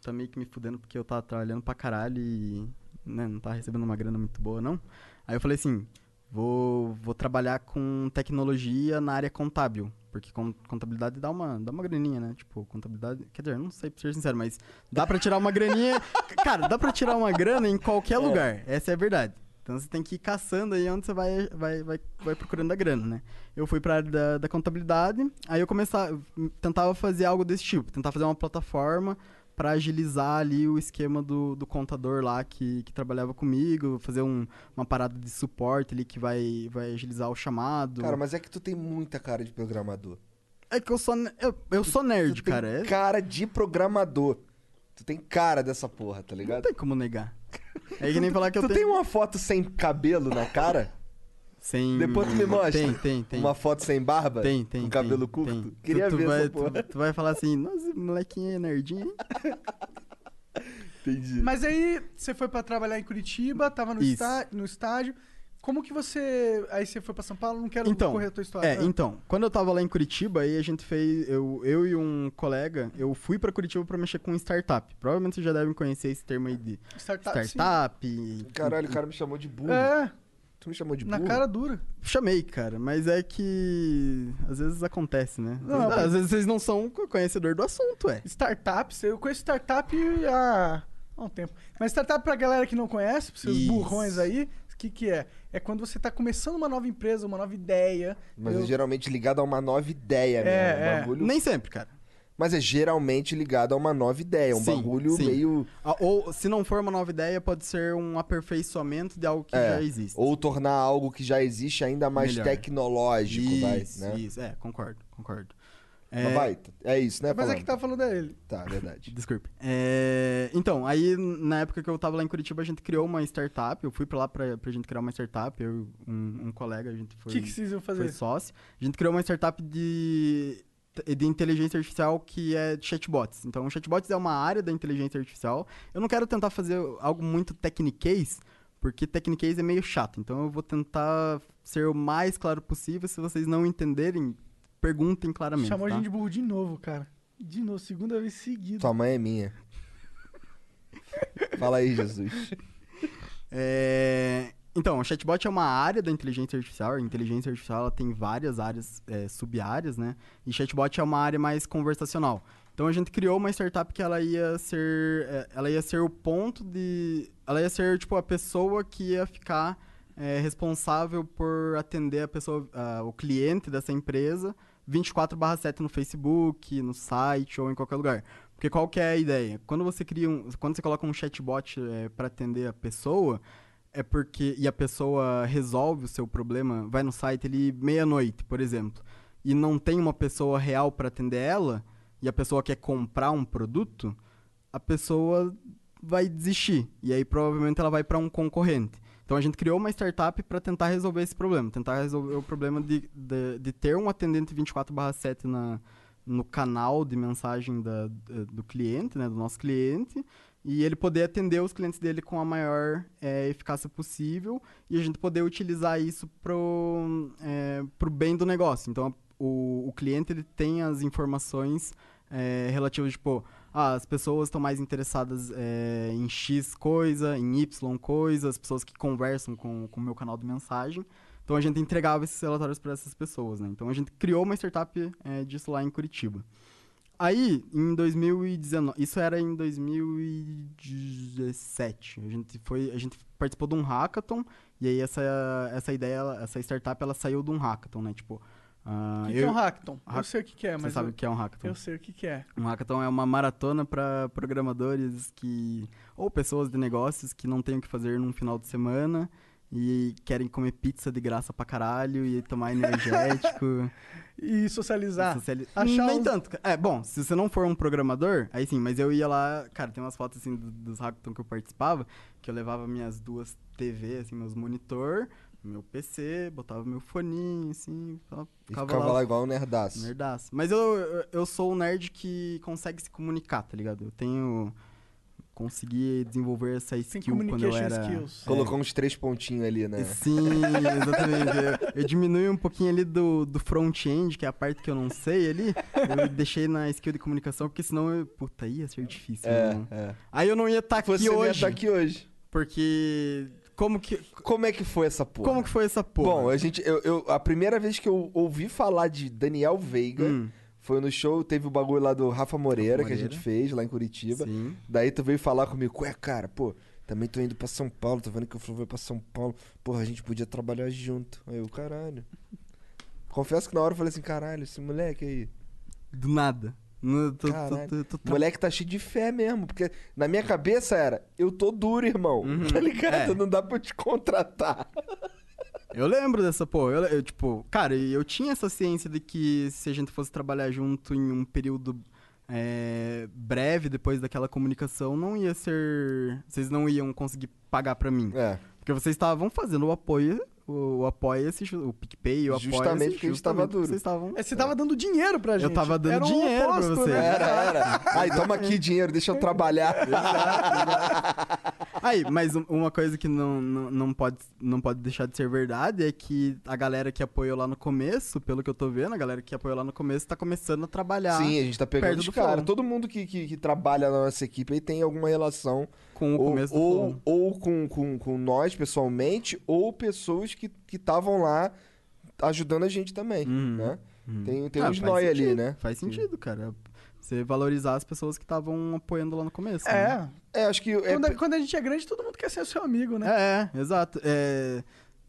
tá meio que me fudendo porque eu tava trabalhando pra caralho e né, não tava recebendo uma grana muito boa, não. Aí eu falei assim, vou, vou trabalhar com tecnologia na área contábil. Porque con- contabilidade dá uma, dá uma graninha, né? Tipo, contabilidade. Quer dizer, não sei pra ser sincero, mas dá pra tirar uma graninha. Cara, dá pra tirar uma grana em qualquer lugar. Essa é a verdade. Então você tem que ir caçando aí onde você vai, vai, vai, vai procurando a grana, né? Eu fui pra área da, da contabilidade, aí eu começava, tentava fazer algo desse tipo, tentar fazer uma plataforma pra agilizar ali o esquema do, do contador lá que, que trabalhava comigo, fazer um, uma parada de suporte ali que vai, vai agilizar o chamado. Cara, mas é que tu tem muita cara de programador. É que eu sou, eu, eu sou nerd, tu tem cara. É, cara de programador. Tu tem cara dessa porra, tá não ligado? tem como negar. É que nem falar que eu tu tenho... tem uma foto sem cabelo na cara? Sem... Depois tu me mostra. Tem, tem, tem. Uma foto sem barba? Tem, tem. Com cabelo tem, curto? tem. Queria tu, tu ver vai, essa porra. Tu, tu vai falar assim, nossa, molequinho é nerdinho, hein? Entendi. Mas aí você foi pra trabalhar em Curitiba, tava no, está, no estágio. Como que você. Aí você foi pra São Paulo? Não quero Então, correr a tua história. É, Ah. então, quando eu tava lá em Curitiba, aí a gente fez, eu, eu e um colega, eu fui pra Curitiba pra mexer com startup. Provavelmente vocês já devem conhecer esse termo aí de Startup. sim. startup. Caralho, o cara me chamou de burro. É, Tu me chamou de na burro? cara dura. Chamei, cara, mas é que às vezes acontece, né? Não, às mas- vezes vocês não são conhecedor do assunto, é. Startups, eu conheço startup há, há um tempo. Mas startup pra galera que não conhece, pra seus Isso. burrões aí, o que que é? É quando você tá começando uma nova empresa, uma nova ideia. Mas eu- é geralmente ligado a uma nova ideia, É, mesmo. é. Um bagulho... Nem sempre, cara. Mas é geralmente ligado a uma nova ideia. Um Sim, bagulho sim. meio. Ou, se não for uma nova ideia, pode ser um aperfeiçoamento de algo que É, já existe. Ou tornar algo que já existe ainda mais Melhor. tecnológico, isso, vai, né? isso, é, concordo, concordo. Mas É, vai, é isso, né, Mas é falando? que tá falando dele. Tá, verdade. Desculpe. É, então, aí na época que eu tava lá em Curitiba, a gente criou uma startup. Eu fui pra lá pra, pra gente criar uma startup. Eu e um, um colega, a gente O foi, que, que vocês iam fazer? foi sócio. A gente criou uma startup de, de inteligência artificial que é chatbots. Então, chatbots é uma área da inteligência artificial. Eu não quero tentar fazer algo muito techniquez, porque techniquez é meio chato. Então, eu vou tentar ser o mais claro possível. Se vocês não entenderem, perguntem claramente. Chamou a tá? gente de burro de novo, cara. De novo, segunda vez seguida. Tua mãe é minha. Fala aí, Jesus. É, Então, o chatbot é uma área da inteligência artificial. A inteligência artificial ela tem várias áreas, é, sub-áreas, né? E chatbot é uma área mais conversacional. Então a gente criou uma startup que ela ia ser, é, ela ia ser o ponto de, ela ia ser tipo a pessoa que ia ficar é, responsável por atender a pessoa, ah, o cliente dessa empresa 24/7 no Facebook, no site ou em qualquer lugar. Porque qual que é a ideia? Quando você cria um, quando você coloca um chatbot é, para atender a pessoa, é porque e a pessoa resolve o seu problema, vai no site ali meia-noite, por exemplo, e não tem uma pessoa real para atender ela, e a pessoa quer comprar um produto, a pessoa vai desistir. E aí provavelmente ela vai para um concorrente. Então a gente criou uma startup para tentar resolver esse problema, tentar resolver o problema de, de, de ter um atendente 24/7 na no canal de mensagem da, do cliente, né, do nosso cliente, e ele poder atender os clientes dele com a maior eh, eficácia possível e a gente poder utilizar isso pro, eh, pro bem do negócio. Então, o, o cliente ele tem as informações eh, relativas, tipo, ah, as pessoas estão mais interessadas eh, em X coisa, em Y coisa, as pessoas que conversam com o meu canal de mensagem. Então a gente entregava esses relatórios para essas pessoas, né? Então a gente criou uma startup eh, disso lá em Curitiba. Aí, em 2019, isso era em 2017. A gente foi, a gente participou de um hackathon e aí essa essa ideia, essa startup ela saiu de um hackathon, né? Tipo, O que, que é um hackathon? Eu sei o que, que é, Você mas. sabe eu, o que é um hackathon? eu sei o que, que é. Um hackathon é uma maratona para programadores que ou pessoas de negócios que não têm o que fazer num final de semana e querem comer pizza de graça pra caralho e tomar energético. E socializar. sociali- Achar Nem os- tanto. É, bom, se você não for um programador, aí sim, mas eu ia lá, cara, tem umas fotos assim do- dos hackathon que eu participava, que eu levava minhas duas TV, assim, meus monitor, meu PC, botava meu foninho, assim, E ficava, ficava lá igual um nerdaço. Nerdaço. Mas eu, eu, eu sou o nerd que consegue se comunicar, tá ligado? Eu tenho. Consegui desenvolver essa skill quando eu era. skills. Colocou uns três pontinhos ali, né? Sim, exatamente. Eu, eu diminui um pouquinho ali do, do front-end, que é a parte que eu não sei ali. Eu deixei na skill de comunicação, porque senão eu. Puta, ia ser difícil. É, mano. é. Aí eu não ia estar aqui Você não ia hoje. estar aqui hoje. Porque. Como que. Como é que foi essa porra? Como que foi essa porra? Bom, a gente, eu, eu- a primeira vez que eu ouvi falar de Daniel Veiga Hum. Foi no show, teve o bagulho lá do Rafa Moreira, que a gente Moreira. fez lá em Curitiba. Sim. Daí tu veio falar comigo, ué, cara, pô, também tô indo pra São Paulo, tô vendo que o Flow vai pra São Paulo. Porra, a gente podia trabalhar junto. Aí eu, caralho. Confesso que na hora eu falei assim, caralho, esse moleque aí. Do nada. No, tô, tô- tô- moleque tá cheio de fé mesmo, porque na minha cabeça era, eu tô duro, irmão. Tá ligado? É. Não dá pra eu te contratar. Eu lembro dessa porra. Eu, eu, tipo, cara, eu tinha essa ciência de que se a gente fosse trabalhar junto em um período é, breve depois daquela comunicação, não ia ser. Vocês não iam conseguir pagar pra mim. É. Porque vocês estavam fazendo o apoio, o, o apoia-se, o PicPay, o Justamente apoia porque a gente tava duro. Vocês estavam. É, você tava dando dinheiro pra gente. Eu tava dando Era um dinheiro pra oposto, você. né? Era, era. Ai, toma aqui dinheiro, deixa eu trabalhar. Aí, mas um- uma coisa que não, não, não, pode, não pode deixar de ser verdade é que a galera que apoiou lá no começo, pelo que eu tô vendo, a galera que apoiou lá no começo tá começando a trabalhar Sim, a gente tá pegando perto os caras. Todo mundo que, que, que trabalha na nossa equipe aí tem alguma relação com o ou, começo do ou, ou com, com, com nós pessoalmente, ou pessoas que estavam lá ajudando a gente também, né? Tem, tem Ah, uns faz nóia ali, sentido, né? Faz sentido, cara. Você valorizar as pessoas que estavam apoiando lá no começo. É. né? É, acho que... é- Quando, a- quando a gente é grande, todo mundo quer ser seu amigo, né? É, é, exato. É,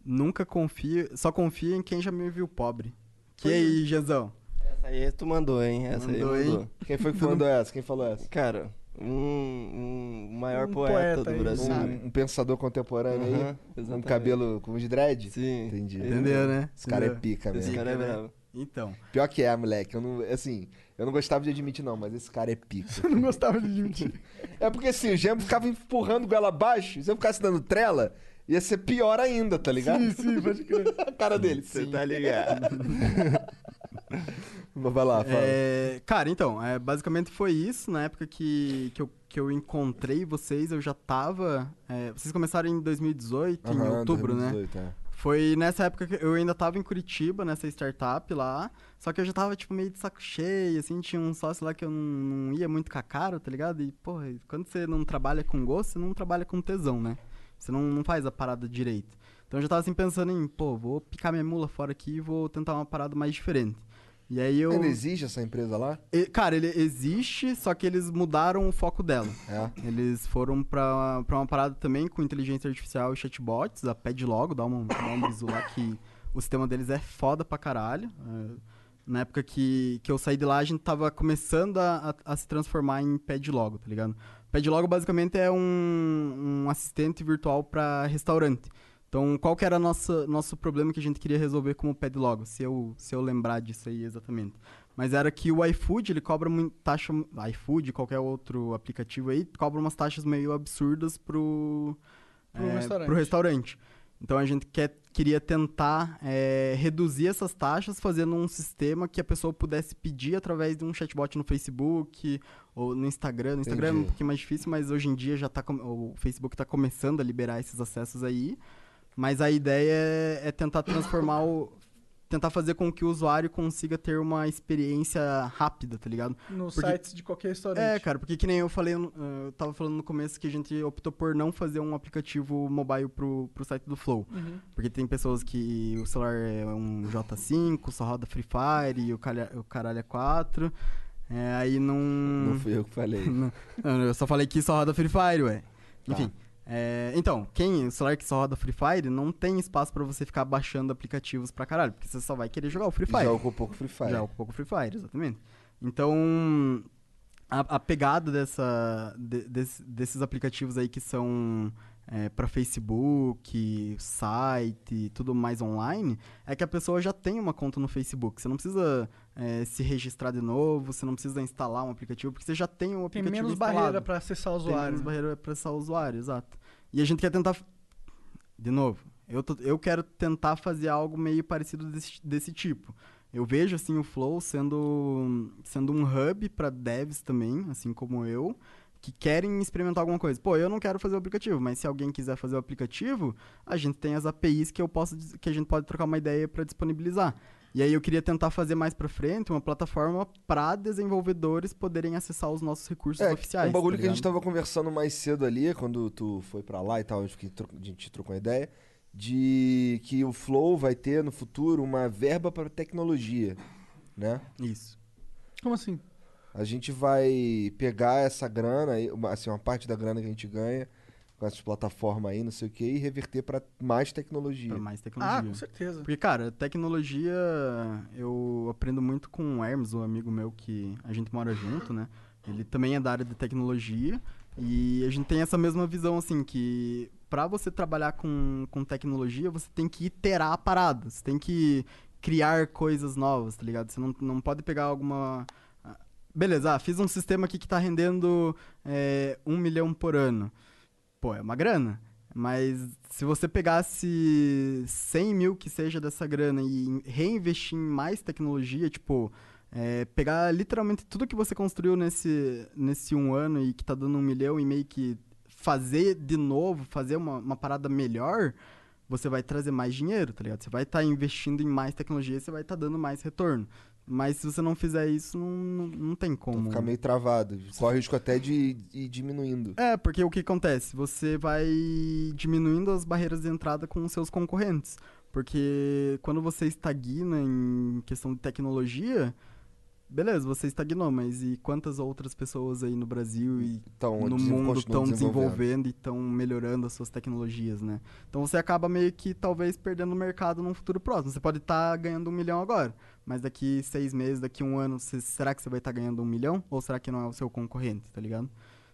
nunca confio, só confia em quem já me viu pobre. Que aí, Jezão? Essa aí tu mandou, hein? Essa Mandou, aí mandou. Quem foi que mandou essa? Quem falou essa? Cara, um, um maior Um poeta, poeta do Brasil. Um, um pensador contemporâneo aí? Aham, Um exatamente. cabelo com os dread? Sim. Entendi. Entendeu, né? Esse cara é Entendeu? pica Esse mesmo. cara é né? bravo. Então. Pior que é, moleque. Eu não, assim, eu não gostava de admitir, não, mas esse cara é pica. Eu não gostava de admitir. É porque assim, o Gembo ficava empurrando goela abaixo, se eu ficasse dando trela, ia ser pior ainda, tá ligado? Sim, sim, pode crer. A cara dele, Você sim. tá ligado. Vai lá, fala. É, cara, então, é, basicamente foi isso. Na época que, que, eu, que eu encontrei vocês, eu já tava. é, vocês começaram em 2018, em Aham, outubro, né? 2018, é. Foi nessa época que eu ainda tava em Curitiba, nessa startup lá. Só que eu já tava, tipo, meio de saco cheio, assim. Tinha um sócio lá que eu não, não ia muito com a cara, tá ligado? E, porra, quando você não trabalha com gosto, você não trabalha com tesão, né? Você não, não faz a parada direito. Então eu já tava, assim, pensando em, pô, vou picar minha mula fora aqui e vou tentar uma parada mais diferente. E aí eu... Ainda existe essa empresa lá? E, Cara, ele existe, só que eles mudaram o foco dela. É. Eles foram pra, pra uma parada também com inteligência artificial e chatbots, a Pedlogo, dá um, dá um bisu lá que o sistema deles é foda pra caralho. É, na época que, que eu saí de lá, a gente tava começando a, a, a se transformar em Pedlogo, tá ligado? Pedlogo basicamente é um, um assistente virtual pra restaurante. Então, qual que era o nosso, nosso problema que a gente queria resolver como Pedlogo? Se eu, se eu lembrar disso aí exatamente. Mas era que o iFood, ele cobra muito taxa... iFood, qualquer outro aplicativo aí, cobra umas taxas meio absurdas pro... Pro é, restaurante. pro restaurante. Então, a gente quer, queria tentar é, reduzir essas taxas fazendo um sistema que a pessoa pudesse pedir através de um chatbot no Facebook ou no Instagram. No Instagram é um Entendi. pouquinho mais difícil, mas hoje em dia já tá... O Facebook tá começando a liberar esses acessos aí. Mas a ideia é, é tentar transformar o. Tentar fazer com que o usuário consiga ter uma experiência rápida, tá ligado? Nos Porque- sites de qualquer restaurante. É, cara, porque que nem eu falei, eu tava falando no começo que a gente optou por não fazer um aplicativo mobile pro, pro site do Flow. Uhum. Porque tem pessoas que o celular é um J5, só roda Free Fire e o, calha, o caralho é 4. É, aí não. Não fui eu que falei. Não, não, eu só falei que só roda Free Fire, ué. Tá. É, então, quem o celular que só roda Free Fire não tem espaço pra você ficar baixando aplicativos pra caralho, porque você só vai querer jogar o Free Fire. Já ocupa pouco Free Fire. Já ocupa o Free Fire, exatamente. Então, a, a pegada dessa, de- desse- desses aplicativos aí que são é, para Facebook, site, tudo mais online, é que a pessoa já tem uma conta no Facebook. Você não precisa é, se registrar de novo, você não precisa instalar um aplicativo, porque você já tem um Tem aplicativo menos instalado. barreira pra acessar o Tem usuário. menos né? barreira pra acessar o usuário, exato. E a gente quer tentar. De novo, eu, tô- eu quero tentar fazer algo meio parecido desse, desse tipo. Eu vejo assim o Flow sendo, sendo um hub para devs também, assim como eu, que querem experimentar alguma coisa. Pô, eu não quero fazer o aplicativo, mas se alguém quiser fazer o aplicativo, a gente tem as APIs que eu posso que a gente pode trocar uma ideia para disponibilizar. E aí eu queria tentar fazer mais para frente uma plataforma para desenvolvedores poderem acessar os nossos recursos É, oficiais. um bagulho tá que a gente tava conversando mais cedo ali, quando tu foi pra lá e tal, a gente, a gente trocou uma ideia, de que o Flow vai ter no futuro uma verba para tecnologia, né? Isso. Como assim? A gente vai pegar essa grana, assim, uma parte da grana que a gente ganha com essas plataformas aí, não sei o que, e reverter pra mais tecnologia. Pra mais tecnologia. Ah, com certeza. Porque, cara, tecnologia, eu aprendo muito com o Hermes, um amigo meu que a gente mora junto, né? Ele também é da área de tecnologia e a gente tem essa mesma visão, assim, que pra você trabalhar com, com tecnologia, você tem que iterar a parada, você tem que criar coisas novas, tá ligado? Você não, não pode pegar alguma... ah, Beleza, ah, fiz um sistema aqui que tá rendendo é, um milhão por ano. Pô, é uma grana. Mas se você pegasse 100 mil que seja dessa grana e reinvestir em mais tecnologia, tipo, é, pegar literalmente tudo que você construiu nesse, nesse um ano e que tá dando um milhão e meio que fazer de novo, fazer uma, uma parada melhor, você vai trazer mais dinheiro, tá ligado? Você vai estar investindo em mais tecnologia e você vai estar dando mais retorno. Mas se você não fizer isso, não, não, não tem como. Ficar meio travado. Corre o risco até de ir diminuindo. É, porque o que acontece? Você vai diminuindo as barreiras de entrada com os seus concorrentes. Porque quando você estagna em questão de tecnologia, beleza, você estagnou, mas e quantas outras pessoas aí no Brasil e Tão no mundo estão desenvolvendo. e estão melhorando as suas tecnologias, né? Então você acaba meio que talvez perdendo o mercado num futuro próximo. Você pode estar ganhando um milhão agora, mas daqui seis meses, daqui um ano, você- será que você vai estar ganhando um milhão? Ou será que não é o seu concorrente, tá ligado?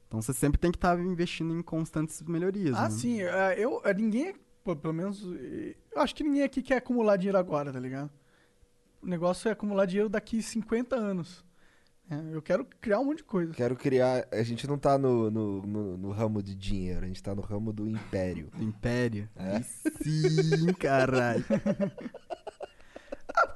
Então você sempre tem que estar investindo em constantes melhorias. Ah, né? sim. é, Eu, é, ninguém, pô, pelo menos, eu acho que ninguém aqui quer acumular dinheiro agora, tá ligado? O negócio é acumular dinheiro daqui 50 anos. É, eu quero criar um monte de coisa. Quero criar. A gente não tá no, no, no- no ramo de dinheiro, a gente tá no ramo do império. Do império? É. Sim, caralho.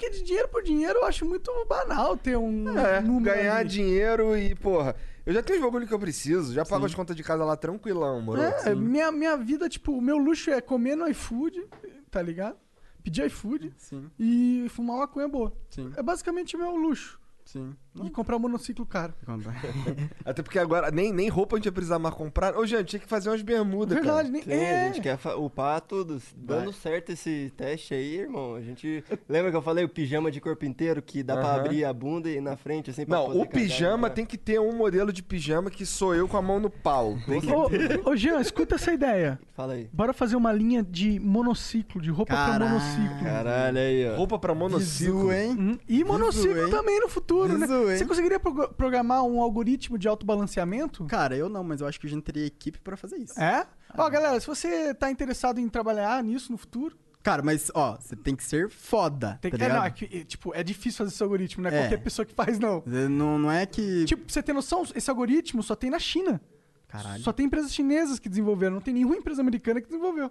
Porque de dinheiro por dinheiro eu acho muito banal ter um É, número ganhar ali. dinheiro e, porra, eu já tenho os bagulho que eu preciso, já pago as contas de casa lá tranquilão, moro? É, minha, minha vida, tipo, o meu luxo é comer no iFood, tá ligado? Pedir iFood Sim, e fumar uma maconha boa. sim, É basicamente o meu luxo. sim. E comprar um monociclo caro. Até porque agora nem, nem roupa a gente vai precisar mais comprar. Ô, gente, tinha que fazer umas bermudas, Verdade, cara. nem, Sim, é. a gente quer upar tudo. Dando certo esse teste aí, irmão. A gente. Lembra que eu falei o pijama de corpo inteiro que dá pra Aham. abrir a bunda e na frente, assim, pra Não, poder o pijama né? tem que ter um modelo de pijama que sou eu com a mão no pau. Tem que- Ô, ô, Jean, escuta essa ideia. Fala aí. Bora fazer uma linha de monociclo, de roupa pra Caralho. monociclo. Caralho aí, ó. Roupa pra monociclo. Visu, hein? Uhum. E monociclo hein? também no futuro, né? Hein? Você conseguiria prog- programar um algoritmo de autobalanceamento? Cara, eu não, mas eu acho que a gente teria equipe pra fazer isso. É? Ó, galera, se você tá interessado em trabalhar nisso no futuro, Cara, mas, ó, você tem que ser foda, tem tá que. é, não, é que, é, tipo, é difícil fazer esse algoritmo, não é, É. qualquer pessoa que faz, não. Não, não é que... Tipo, pra você ter noção, esse algoritmo só tem na China. Caralho. Só tem empresas chinesas que desenvolveram, não tem nenhuma empresa americana que desenvolveu.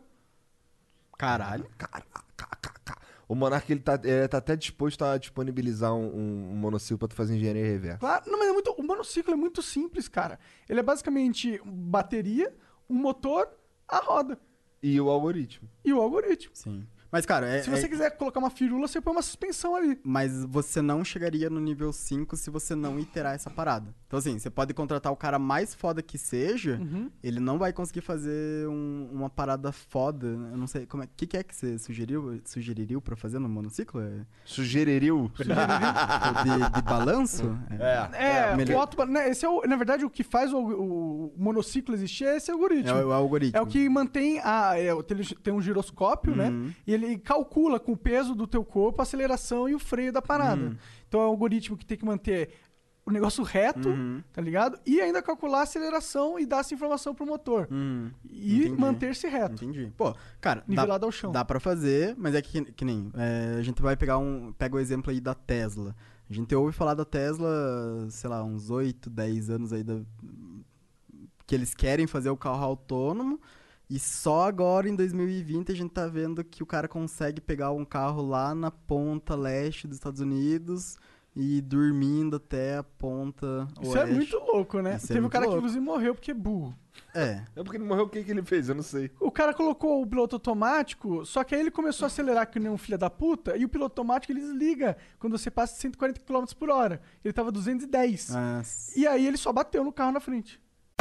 Caralho. O Monark ele tá, ele tá até disposto a disponibilizar um, um- um monociclo pra tu fazer engenharia reversa. Claro, não, mas é muito, o monociclo é muito simples, cara. Ele é basicamente bateria, um motor, a roda E o algoritmo. e o algoritmo. Sim. Mas, cara, é. Se você é- quiser colocar uma firula, você põe uma suspensão ali. Mas você não chegaria no nível 5 se você não iterar essa parada. Então, assim, você pode contratar o cara mais foda que seja, Uhum. ele não vai conseguir fazer um- uma parada foda. Eu não sei, como é, que, que é que você sugeriu, sugeriria pra fazer no monociclo? É, Sugeriria? de, de balanço? É, melhor- o auto, né, esse é o, na verdade, o que faz o, o monociclo existir é esse algoritmo. É o- o algoritmo. É o que mantém a. é, o- tem, tem um giroscópio, Uhum. né? E ele calcula com o peso do teu corpo a aceleração e o freio da parada. Uhum. Então é um algoritmo que tem que manter o negócio reto, Uhum. tá ligado? E ainda calcular a aceleração e dar essa informação pro motor. Hum, E manter-se reto. Entendi. Pô, cara, Nivelado dá, ao chão. dá pra fazer, mas é que, que nem. é, a gente vai pegar um. Pega o exemplo aí da Tesla. A gente ouve falar da Tesla, sei lá, uns 8, 10 anos aí da, que eles querem fazer o carro autônomo. E só agora, em 2020, a gente tá vendo que o cara consegue pegar um carro lá na ponta leste dos Estados Unidos e ir dormindo até a ponta Isso é oeste. muito louco, né? Isso é Teve um muito cara que louco. inclusive morreu porque é burro. É. É porque ele morreu, o que, que ele fez? Eu não sei. O cara colocou o piloto automático, só que aí ele começou a acelerar que nem um filho da puta, e o piloto automático ele desliga quando você passa 140 km por hora. Ele tava 210. Ah, E aí ele só bateu no carro na frente.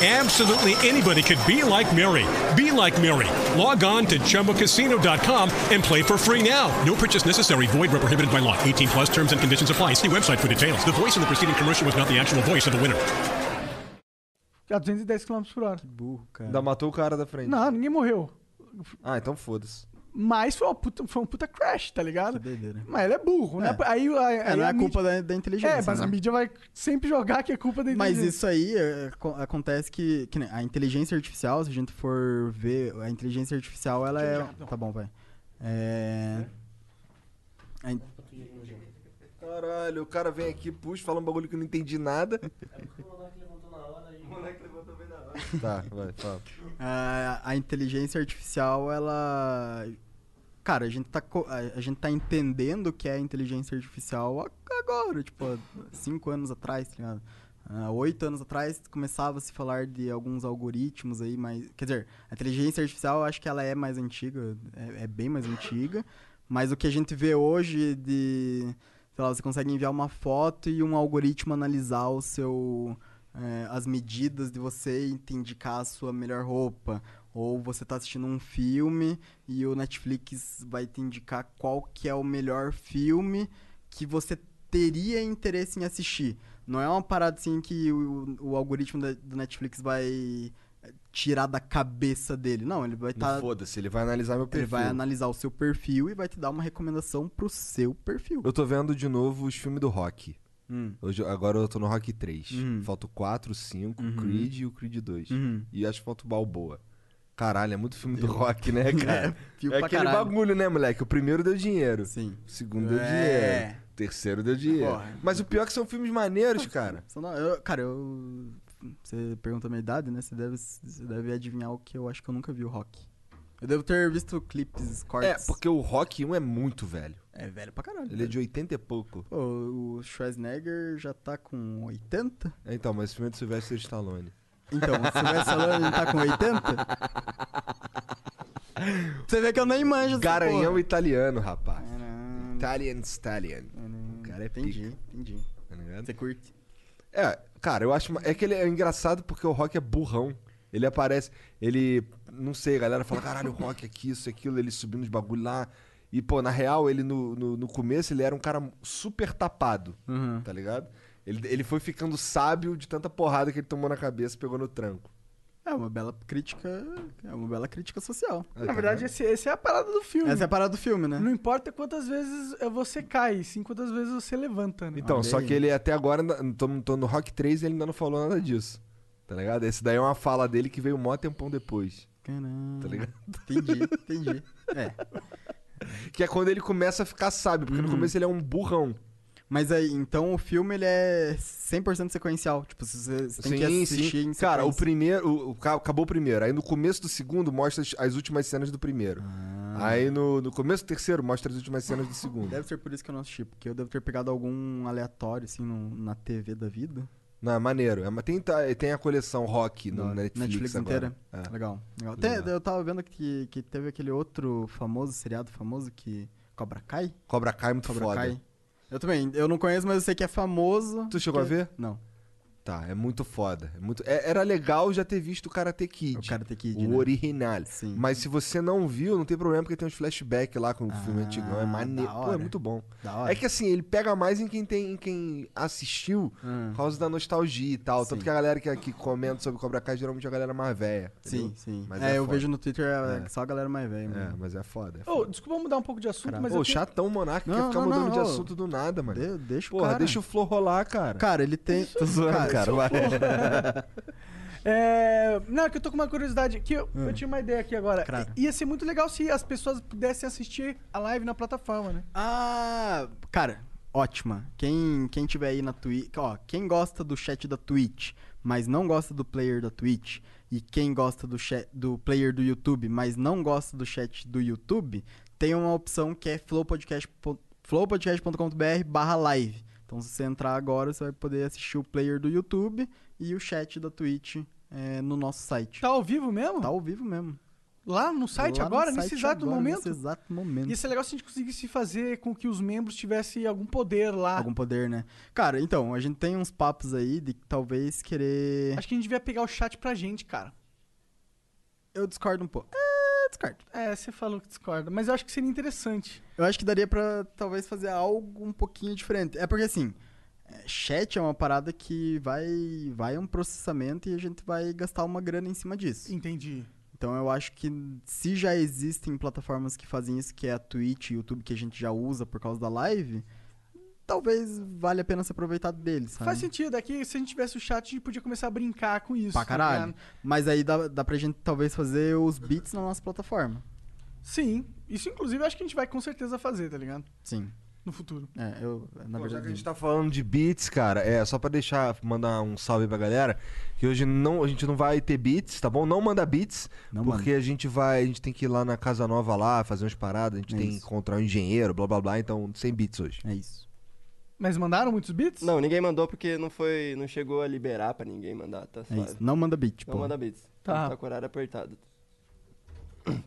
Absolutely anybody could be like Mary. Be like Mary. Log on to chumbacasino.com and play for free now. No purchase necessary. Void where prohibited by law. 18 plus terms and conditions apply. See website for details. The voice in the preceding commercial was not the actual voice of the winner. A 210 km por hora. Burro, cara. Ainda matou o cara da frente. Não, ninguém morreu. Ah, então foda-se. Mas foi, uma puta, foi um puta crash, tá ligado? doideira. Mas ele é burro, né? Aí, aí, É, aí não é a culpa mídia- da, da inteligência. É, mas né? a mídia vai sempre jogar que é culpa da Mas inteligência. isso aí é, co- acontece que, que a inteligência artificial, se a gente for ver, a inteligência artificial, ela é. Tá bom, vai. É. a in- Caralho, o cara vem aqui, puxa, fala um bagulho que eu não entendi nada. Tá, vai, fala. a, a inteligência artificial, ela. Cara, a gente, tá, a, gente tá entendendo o que é inteligência artificial agora, tipo, cinco anos atrás, tá ligado? Oito anos atrás começava a se falar de alguns algoritmos aí, mas. Quer dizer, a inteligência artificial eu acho que ela é mais antiga, é, é bem mais antiga, mas o que a gente vê hoje de. Sei lá, você consegue enviar uma foto e um algoritmo analisar o seu. é, as medidas de você e te indicar a sua melhor roupa. Ou você tá assistindo um filme e o Netflix vai te indicar qual que é o melhor filme que você teria interesse em assistir. Não é uma parada assim que o, o algoritmo da- do Netflix vai eh, tirar da cabeça dele. Não, ele vai estar. Foda-se, ele vai analisar meu ele perfil. vai analisar o seu perfil e vai te dar uma recomendação pro seu perfil. Eu tô vendo de novo os filmes do Rock. Hum. Hoje, agora eu tô no Rock 3. Uhum. Falta o 4, o 5, Uhum. Creed e o Creed 2. Uhum. E acho que falta o Balboa. Caralho, é muito filme do Rock, né, cara? filme é pra aquele caralho. bagulho, né, moleque? O primeiro deu dinheiro. Sim. O segundo deu É. dinheiro. O terceiro deu dinheiro. Porra. Mas o pior é que são filmes maneiros, cara. Eu- cara, eu. Você pergunta a minha idade, né? Você deve, você deve adivinhar o que eu acho que eu nunca vi o rock. Eu devo ter visto clipes, cortes. É, porque o Rock 1 é muito velho. É velho pra caralho. Ele é velho. de 80 e pouco. Pô, o Schwarzenegger já tá com 80? Então, mas esse filme é do Sylvester Stallone. Então, o Sylvester Stallone tá com 80? Você vê que eu nem manjo Garanhão porra. italiano, rapaz. Italian Stallion. O cara é Entendi, pica, entendi. tá ligado? Você curte? É, cara, eu acho. É que ele é engraçado porque o Rock é burrão. Ele aparece. Ele. Não sei, a galera fala, caralho, o Rock aqui, isso, aquilo, ele subindo os bagulho lá. E, pô, na real, ele no, no, no começo ele era um cara super tapado, Uhum. tá ligado? Ele, ele foi ficando sábio de tanta porrada que ele tomou na cabeça e pegou no tranco. É uma bela crítica. É uma bela crítica social. Na verdade, esse, esse é a parada do filme. Essa é a parada do filme, né? Não importa quantas vezes eh, você cai, sim quantas vezes você levanta, né? Então, Olha só aí. que ele até agora, tô, tô no Rock 3 e ele ainda não falou nada disso. Tá ligado? Esse daí é uma fala dele que veio mó tempão depois. Caramba. Tá ligado? Entendi, entendi. É. Que é quando ele começa a ficar sábio, porque no Uhum. começo ele é um burrão. Mas aí, então o filme ele é 100% sequencial. Tipo, você, você tem que Sim, assistir sim. em Cara, o primeiro. O, o- ca- acabou o primeiro. Aí no começo do segundo mostra as, as últimas cenas do primeiro. Ah. Aí no, no começo do terceiro mostra as últimas cenas do segundo. Deve ser por isso que eu não assisti, porque eu devo ter pegado algum aleatório, assim, no- na TV da vida. Não, é maneiro. É, mas tem, tá- tem a coleção rock no Netflix, agora. inteira. É. Legal. legal. Eu tava vendo que, que teve aquele outro famoso, seriado famoso, que... Cobra Kai? Cobra Kai é muito Cobra foda. Kai. Eu também. Eu não conheço, mas eu sei que é famoso. Tu chegou que- a ver? Não. Tá, é muito foda. É muito... é- era legal já ter visto o Karate Kid. O Karate Kid, O né? original. Sim. Mas se você não viu, não tem problema, porque tem uns flashbacks lá com o filme Ah, antigão. É maneiro. da Pô, é hora. muito bom. Da hora. É que assim, ele pega mais em quem tem, em quem assistiu Hum. por causa da nostalgia e tal. Sim. Tanto que a galera que, que comenta sobre Cobra Kai geralmente é a galera mais velha. Sim, sim. Mas é, eu foda. vejo no Twitter é, É. só a galera mais velha. É, mano. mas é foda. É Ô, foda. desculpa mudar um pouco de assunto, mas Ô, eu tenho- chatão, Monark, quer Não, ficar não, mudando não, de ô. assunto do nada, mano. De- deixa o Porra, cara. deixa o Flow rolar, cara. Cara, ele tem... Tô zoando, cara, vai. É, não, é que eu tô com uma curiosidade. Que eu, Hum. eu tinha uma ideia aqui agora. Claro. Ia ser muito legal se as pessoas pudessem assistir a live na plataforma, né? Ah, cara, ótima. Quem, quem tiver aí na Twitch, ó, quem gosta do chat da Twitch, mas não gosta do player da Twitch, e quem gosta do, chat, do player do YouTube, mas não gosta do chat do YouTube, tem uma opção que é flowpodcast, flowpodcast.com.br barra live. Então, se você entrar agora, você vai poder assistir o player do YouTube e o chat da Twitch é, no nosso site. Tá ao vivo mesmo? Tá ao vivo mesmo. Lá no site Lá no agora, site nesse exato agora, momento? Nesse exato momento. Ia ser legal se a gente conseguisse fazer com que os membros tivessem algum poder lá. Algum poder, né? Cara, então, a gente tem uns papos aí de talvez querer. Acho que a gente devia pegar o chat pra gente, cara. Eu discordo um pouco. É, discordo. É, você falou que discorda, mas eu acho que seria interessante. Eu acho que daria pra talvez fazer algo um pouquinho diferente. É porque assim, é, chat é uma parada que vai vai um processamento e a gente vai gastar uma grana em cima disso. Entendi. Então eu acho que se já existem plataformas que fazem isso, que é a Twitch e o YouTube que a gente já usa por causa da live, talvez valha a pena se aproveitar deles, sabe? Faz sentido, aqui se a gente tivesse o chat, a gente podia começar a brincar com isso. Pra tá caralho. Mas aí dá, dá pra gente talvez fazer os beats na nossa plataforma. Sim, isso inclusive acho que a gente vai com certeza fazer, tá ligado? Sim. No futuro. É, eu, na Pô, já que a verdade. gente tá falando de beats, cara, é só pra deixar, mandar um salve pra galera, que hoje não, a gente não vai ter beats, tá bom? Não manda beats, Não porque a gente vai, a gente tem que ir lá na Casa Nova lá, fazer umas paradas, a gente É tem que isso. encontrar um engenheiro, blá blá blá, então sem beats hoje. É isso. Mas mandaram muitos bits? Não, ninguém mandou porque não foi. não chegou a liberar pra ninguém mandar, tá É isso. Não manda beat, Não pô. manda bits. Tá. Tá com o horário apertado.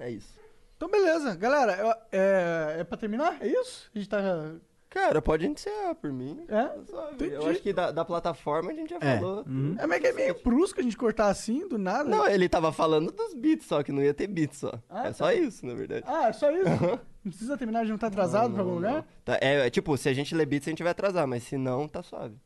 É isso. Então beleza. Galera, eu- é, é pra terminar? É isso? A gente tá... Cara, pode encerrar por mim. É? Entendi. Eu acho que da, da plataforma a gente já É. falou. Uhum. É meio que é meio brusco a gente cortar assim, do nada. Não, ele tava falando dos beats só, que não ia ter beats só. Ah, é só isso, na verdade. Ah, é só isso? Não precisa terminar, a gente não tá atrasado pra algum lugar? Tá, é, é, tipo, se a gente ler beats, a gente vai atrasar, mas se não, tá suave.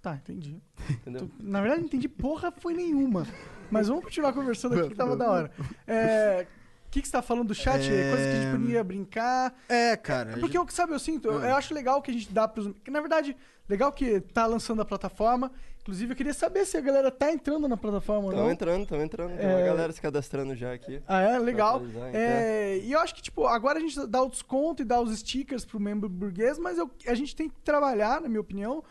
Tá, entendi. Entendeu? Tu- Na verdade, não entendi porra foi nenhuma. Mas vamos continuar conversando aqui que tava da hora. É... O que, que você tá falando do chat? É, Coisa que a gente podia brincar. É, cara. a Porque, eu, sabe, eu sinto, eu, Ah. eu acho legal que a gente dá pros... Que, na verdade, legal que tá lançando a plataforma. Inclusive, eu queria saber se a galera tá entrando na plataforma ou Tão não. entrando, tão entrando. Tem É. uma galera se cadastrando já aqui. Ah, é? Legal. É, e eu acho que, tipo, agora a gente dá o desconto e dá os stickers pro membro burguês, mas eu- a gente tem que trabalhar, na minha opinião,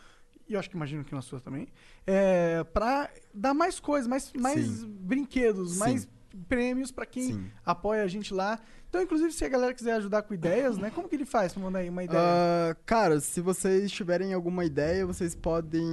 e eu acho que imagino que na sua também, é, pra dar mais coisas, mais, mais Sim. brinquedos, Sim. mais prêmios pra quem Sim. apoia a gente lá. Então, inclusive, se a galera quiser ajudar com ideias, né? Como que ele faz pra mandar aí uma ideia? Ah, cara, se vocês tiverem alguma ideia, vocês podem.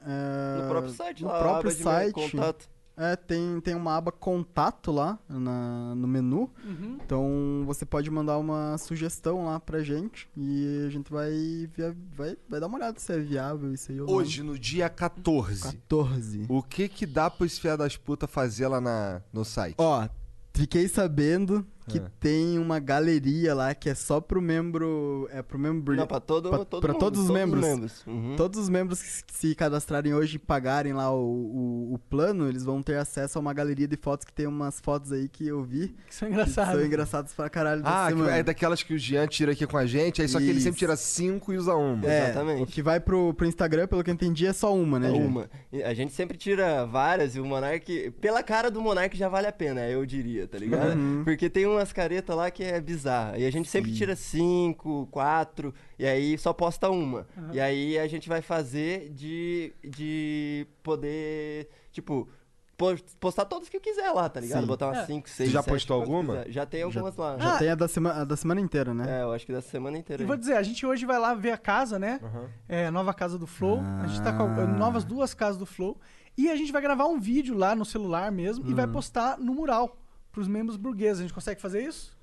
ah, No próprio site no lá, próprio site. contato. É, tem, tem uma aba contato lá na, no menu. Uhum. Então você pode mandar uma sugestão lá pra gente e a gente vai, via- vai, vai dar uma olhada se é viável isso aí ou não. Hoje, no dia 14, 14. o que que dá pros fiar das putas fazer lá na, no site? Ó, fiquei sabendo que É. tem uma galeria lá que é só pro membro. É pro membro. Não, pra todo, pra- todo pra mundo, todos os membros. Uhum. Todos os membros que se cadastrarem hoje e pagarem lá o, o, o plano, eles vão ter acesso a uma galeria de fotos que tem umas fotos aí que eu vi. Que são Que engraçados. são engraçadas pra caralho Ah, que é daquelas que o Jean tira aqui com a gente, aí só que ele Isso. sempre tira cinco e usa uma. É, Exatamente. O que vai pro, pro Instagram, pelo que eu entendi, é só uma, né, É gente? uma. A gente sempre tira várias e o Monark. Pela cara do Monark já vale a pena, eu diria, tá ligado? Uhum. Porque tem umas caretas lá que é bizarra. E a gente sempre tira cinco, quatro, e aí só posta uma. E aí a gente vai fazer de, de poder, tipo, po- postar todas que eu quiser lá, tá ligado? Sim. Botar umas É. cinco, seis, já sete, postou alguma? Já tem algumas lá. Já Ah, tem a da, semana, a da semana inteira, né? É, eu acho que dessa semana inteira. E vou dizer, a gente hoje vai lá ver a casa, né? É, nova casa do Flow. A gente tá com Ah. novas duas casas do Flow. E a gente vai gravar um vídeo lá no celular mesmo e Uhum. vai postar no mural pros membros burgueses. A gente consegue fazer isso?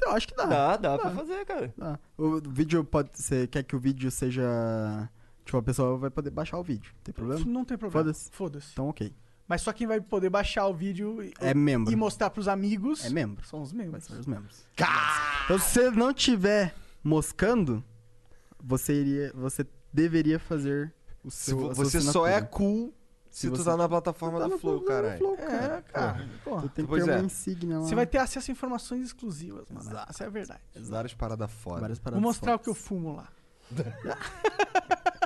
Eu acho que dá. Dá, dá pra fazer, cara. Dá. O vídeo pode. Você quer que o vídeo seja. Tipo, a pessoa vai poder baixar o vídeo. Tem problema? Não tem problema. Foda-se. Foda-se. Então, ok. Mas só quem vai poder baixar o vídeo e, É membro. e mostrar pros amigos É membro. são os membros. ser os membros. Então, se você não tiver moscando, você iria. Você deveria fazer o Se seu. sua você só é cool se, Se tu você- tá na plataforma Tá do Flow, caralho. Flow, É, cara. Porra. Tu tem que Pois ter é. uma insígnia lá. Você vai ter acesso a informações exclusivas, mano. Exato. Essa é a verdade. Várias paradas foda. várias paradas. Vou mostrar o que eu fumo lá.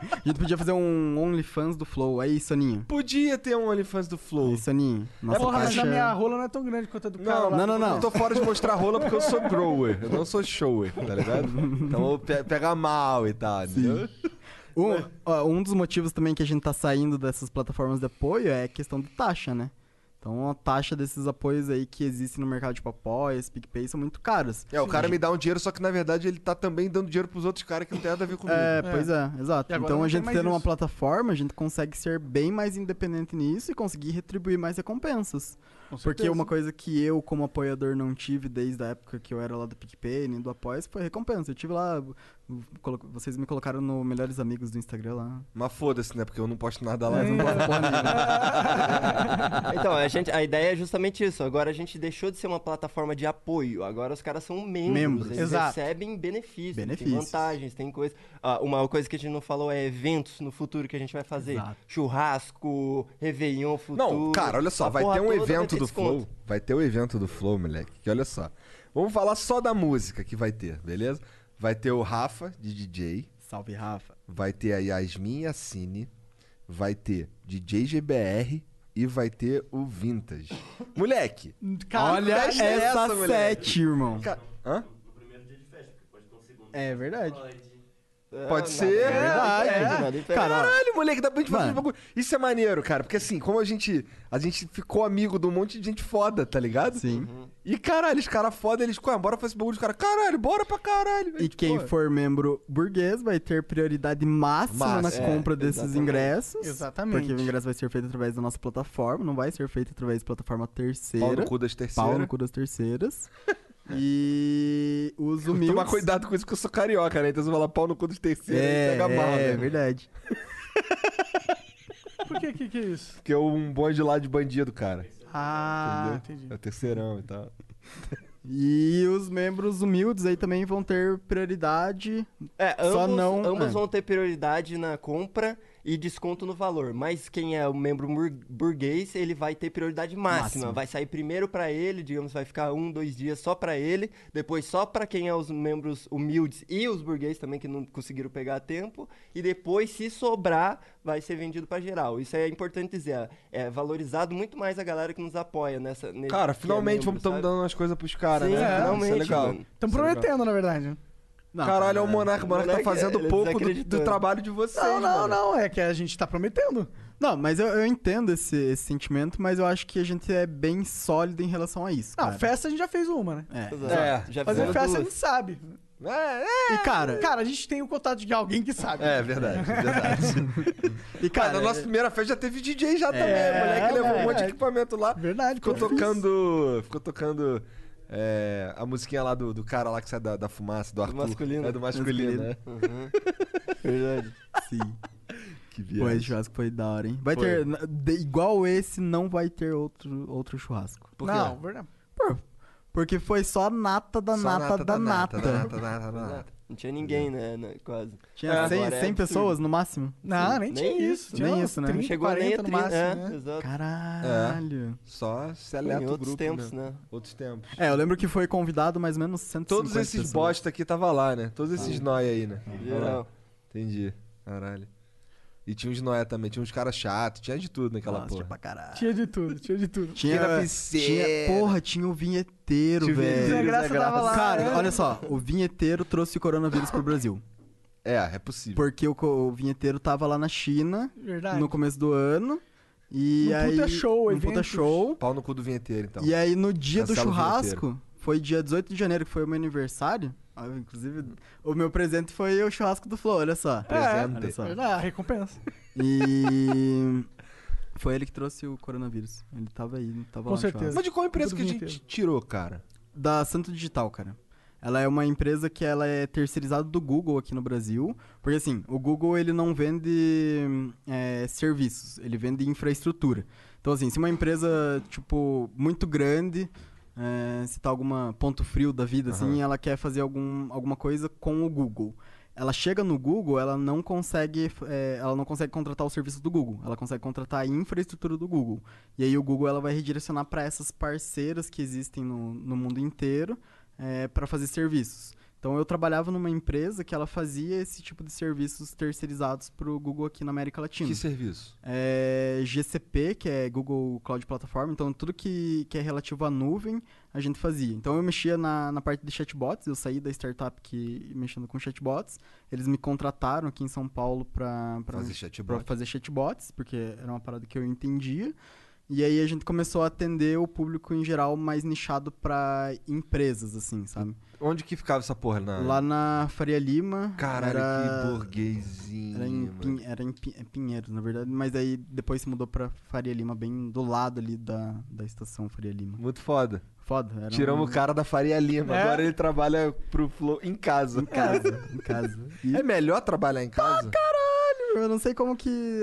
A gente podia fazer um OnlyFans do Flow. Aí, Soninho. Podia ter um OnlyFans do Flow. Aí, Soninho. Nossa Porra, mas a minha rola não é tão grande quanto a do cara lá. não, não, não. Eu tô fora de mostrar rola porque eu sou grower, eu não sou shower, tá ligado? Então eu pe pega mal e tal, entendeu? Um, ó, um dos motivos também que a gente tá saindo dessas plataformas de apoio é a questão de taxa, né? Então a taxa desses apoios aí que existem no mercado, tipo Apoia, PicPay, são muito caras. É, o cara me dá um dinheiro, só que na verdade ele tá também dando dinheiro pros outros caras que não tem nada a ver comigo. É, pois é, exato. E agora Então não a tem gente mais tendo uma isso. plataforma, a gente consegue ser bem mais independente nisso e conseguir retribuir mais recompensas. Porque uma coisa que eu, como apoiador, não tive desde a época que eu era lá do PicPay, nem do Apoia, foi recompensa. Eu tive lá, vocês me colocaram no Melhores Amigos do Instagram lá. Mas foda-se, né? Porque eu não posto nada lá. Mas não posso porra nenhuma. Então, a, gente, a ideia é justamente isso. Agora a gente deixou de ser uma plataforma de apoio. Agora os caras são membros. Membros. Eles Exato. recebem benefícios, Benefícios. tem vantagens, tem coisa. Ah, uma coisa que a gente não falou é eventos no futuro que a gente vai fazer. Exato. Churrasco, Réveillon futuro. Não, cara, olha só, vai ter um evento do desconto. Flow. Vai ter o evento do Flow, moleque. Que olha só. Vamos falar só da música que vai ter, beleza? Vai ter o Rafa, de DJ. Salve, Rafa. Vai ter a Yasmin Yassine. Vai ter DJ GBR. E vai ter o Vintage. Moleque! Cara, Olha essa, é essa, moleque? sete, irmão. ca- Hã? No primeiro dia de festa, porque pode ter um segundo. É verdade. Pode. É, Pode ser. É, impede. Cara, ó, Caralho, moleque, dá pra gente fazer um bagulho. Isso é maneiro, cara. Porque assim, como a gente. A gente ficou amigo de um monte de gente foda, tá ligado? Sim. E caralho, os caras foda, eles. "Ué, bora fazer esse bagulho. Os caras, caralho, bora pra caralho. E quem Pô, for membro burguês vai ter prioridade máxima na Máxima, compra é, desses exatamente. ingressos. Exatamente. Porque o ingresso vai ser feito através da nossa plataforma, não vai ser feito através de plataforma terceira. Pau no cu das Pau terceiras. no cu das terceiras. e os humildes... Tomar cuidado com isso, porque eu sou carioca, né? Então você fala pau no cu dos terceiros É, e pega mal, é, né? verdade. Por que, que que é isso? Porque é um bonde lá de bandido, cara. Ah, entendeu? entendi. É o terceirão e tal. E os membros humildes aí também vão ter prioridade. É, Só ambos, não- ambos é. vão ter prioridade na compra e desconto no valor. Mas quem é o membro bur- burguês, ele vai ter prioridade máxima. Máxima. Vai sair primeiro pra ele, digamos, vai ficar um, dois dias só pra ele. Depois só pra quem é os membros humildes e os burguês também que não conseguiram pegar a tempo. E depois, se sobrar, vai ser vendido pra geral. Isso é importante dizer. É valorizado muito mais a galera que nos apoia nessa. nesse- Cara, é finalmente membro, vamos estamos dando umas coisas pros caras, Sim, né? é, é finalmente, legal. mano. Estamos é legal. prometendo, na verdade. Não, Caralho, é o Monarca. O Monarca tá fazendo ele pouco do, do trabalho de vocês, Não, não, mano. não. É que a gente tá prometendo. Não, mas eu, eu entendo esse, esse sentimento, mas eu acho que a gente é bem sólido em relação a isso. Não, cara. festa a gente já fez uma, né? É. Exato. É, já Fazer festa a duas. gente sabe. É, é. E cara, Cara, a gente tem o contato de alguém que sabe. É verdade, é verdade. e Cara, cara, na nossa primeira festa já teve DJ já também. É, O moleque levou um monte de é. equipamento lá. Verdade, Ficou tocando. Ficou tocando. É, a musiquinha lá do, do cara lá que sai da, da fumaça, do Arthur. masculino. É do masculino, né? Uhum. Verdade. sim. Que Pô, esse viagem. churrasco foi da hora, hein? Vai Foi. ter. de- igual esse, não vai ter outro, outro churrasco. Por quê? Não, verdade. Por, porque foi só nata da Só nata, da nata. da nata, da nata, da nata. Não tinha ninguém, né? né, Quase. Tinha É, 100, agora é 100 absurdo. pessoas no máximo. Não, nem, Nem tinha isso, isso. Tinha nem isso, né? 30, Chegou 40 nem a no 30, máximo, é, né? exato. Caralho. Só Em seleta o outros grupo. tempos, né? né? Outros tempos. É, eu lembro que foi convidado mais ou menos 150 Todos esses pessoas. bosta aqui tava lá, né? Todos esses nóia aí, né? Geral. Entendi. Caralho. E tinha uns Noé também, tinha uns caras chatos, tinha de tudo naquela Nossa, porra. tinha pra caralho. Tinha de tudo, tinha de tudo. Tinha, tinha- porra, tinha o vinheteiro, Tinha o velho. vinheteiro, Graça tava lá. Cara, é. olha só, o vinheteiro trouxe o coronavírus pro Brasil. É, é possível. Porque o, o vinheteiro tava lá na China Verdade. no começo do ano. E Num aí, puta show, num puta show. Pau no cu do vinheteiro, então. E aí no dia do Cancela churrasco, foi dia 18 de janeiro, que foi o meu aniversário. Ah, Inclusive, o meu presente foi o churrasco do Flow, olha só. Presente. Olha só. Verdade, a recompensa. E foi ele que trouxe o coronavírus. Ele tava aí, tava Com lá no certeza. churrasco. Mas de qual empresa que a gente tirou, cara? Da Santo Digital, cara. Ela é uma empresa que ela é terceirizada do Google aqui no Brasil. Porque assim, o Google ele não vende é, serviços, ele vende infraestrutura. Então assim, se uma empresa, tipo, muito grande, é, se tá alguma ponto frio da vida, assim, ela quer fazer algum, alguma coisa com o Google. Ela chega no Google, ela não consegue, é, ela não consegue contratar o serviço do Google. Ela consegue contratar a infraestrutura do Google. E aí o Google ela vai redirecionar para essas parceiras que existem no, no mundo inteiro para fazer serviços. Então eu trabalhava numa empresa que ela fazia esse tipo de serviços terceirizados para o Google aqui na América Latina. Que serviço? É GCP, que é Google Cloud Platform, então tudo que, que é relativo à nuvem a gente fazia. Então eu mexia na, na parte de chatbots, eu saí da startup que mexendo com chatbots, eles me contrataram aqui em São Paulo para Fazer chatbot. fazer chatbots, porque era uma parada que eu entendia. E aí a gente começou a atender o público em geral mais nichado para empresas, assim, sabe? Onde que ficava essa porra? Na... Lá na Faria Lima. Caralho, era... que burguesinho. Era em. Pin- era em Pin- é Pinheiros, na verdade. Mas aí depois se mudou pra Faria Lima, bem do lado ali da, da estação Faria Lima. Muito foda. Foda. Era Tiramos um... o cara da Faria Lima. É? Agora ele trabalha pro Flow em casa. Em casa, em casa. E, É melhor trabalhar em casa? Eu não sei como que...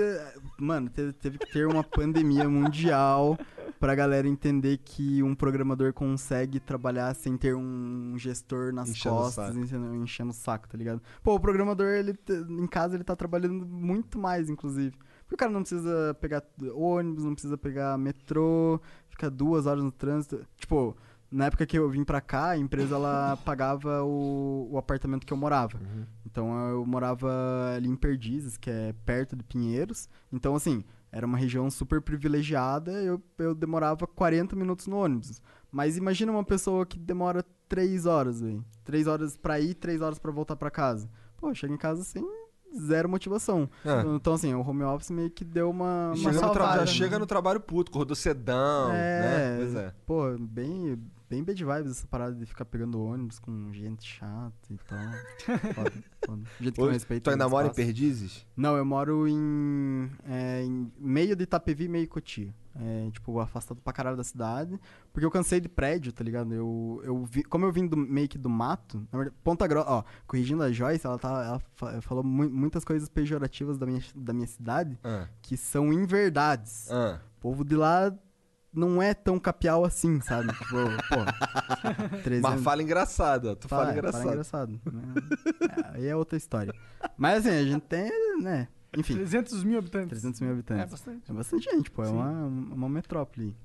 Mano, teve, teve que ter uma pandemia mundial pra galera entender que um programador consegue trabalhar sem ter um gestor nas Enchendo costas, enchendo, enchendo o saco, tá ligado? Pô, o programador, ele em casa, ele tá trabalhando muito mais, inclusive. Porque o cara não precisa pegar ônibus, não precisa pegar metrô, fica duas horas no trânsito. Tipo, na época que eu vim pra cá, a empresa, ela pagava o, o apartamento que eu morava. Então eu morava ali em Perdizes, que é perto de Pinheiros. Então, assim, era uma região super privilegiada, eu, eu demorava 40 minutos no ônibus. Mas imagina uma pessoa que demora 3 horas, velho. 3 horas pra ir, 3 horas pra voltar pra casa. Pô, chega em casa sem zero motivação. É. Então, assim, o home office meio que deu uma, uma salvada, já né? chega no trabalho puto, acordou cedão, É, né? Pois é. Pô, bem, bem bad vibes essa parada de ficar pegando ônibus com gente chata e tal. foda, foda. Gente que não Ô, respeita Tu ainda mora em. Perdizes? Não, eu moro em, é, em meio de Itapevi, meio Cotia. É, tipo, afastado pra caralho da cidade. Porque eu cansei de prédio, tá ligado? Eu, eu vi, como eu vim do, meio que do mato, na verdade, Ponta Grossa, ó, corrigindo a Joyce, ela, tá, ela fa- falou mu- muitas coisas pejorativas da minha, da minha cidade, Ah. que são inverdades. Ah. O povo de lá não é tão capial assim, sabe? Tipo, pô, 300... Mas fala engraçado, ó. Tu fala, Fala, engraçado. fala engraçado. né? É, Aí é outra história. Mas assim, a gente tem, né? Enfim, 300 mil habitantes. 300 mil habitantes. É bastante. É bastante gente, pô. É uma, uma metrópole.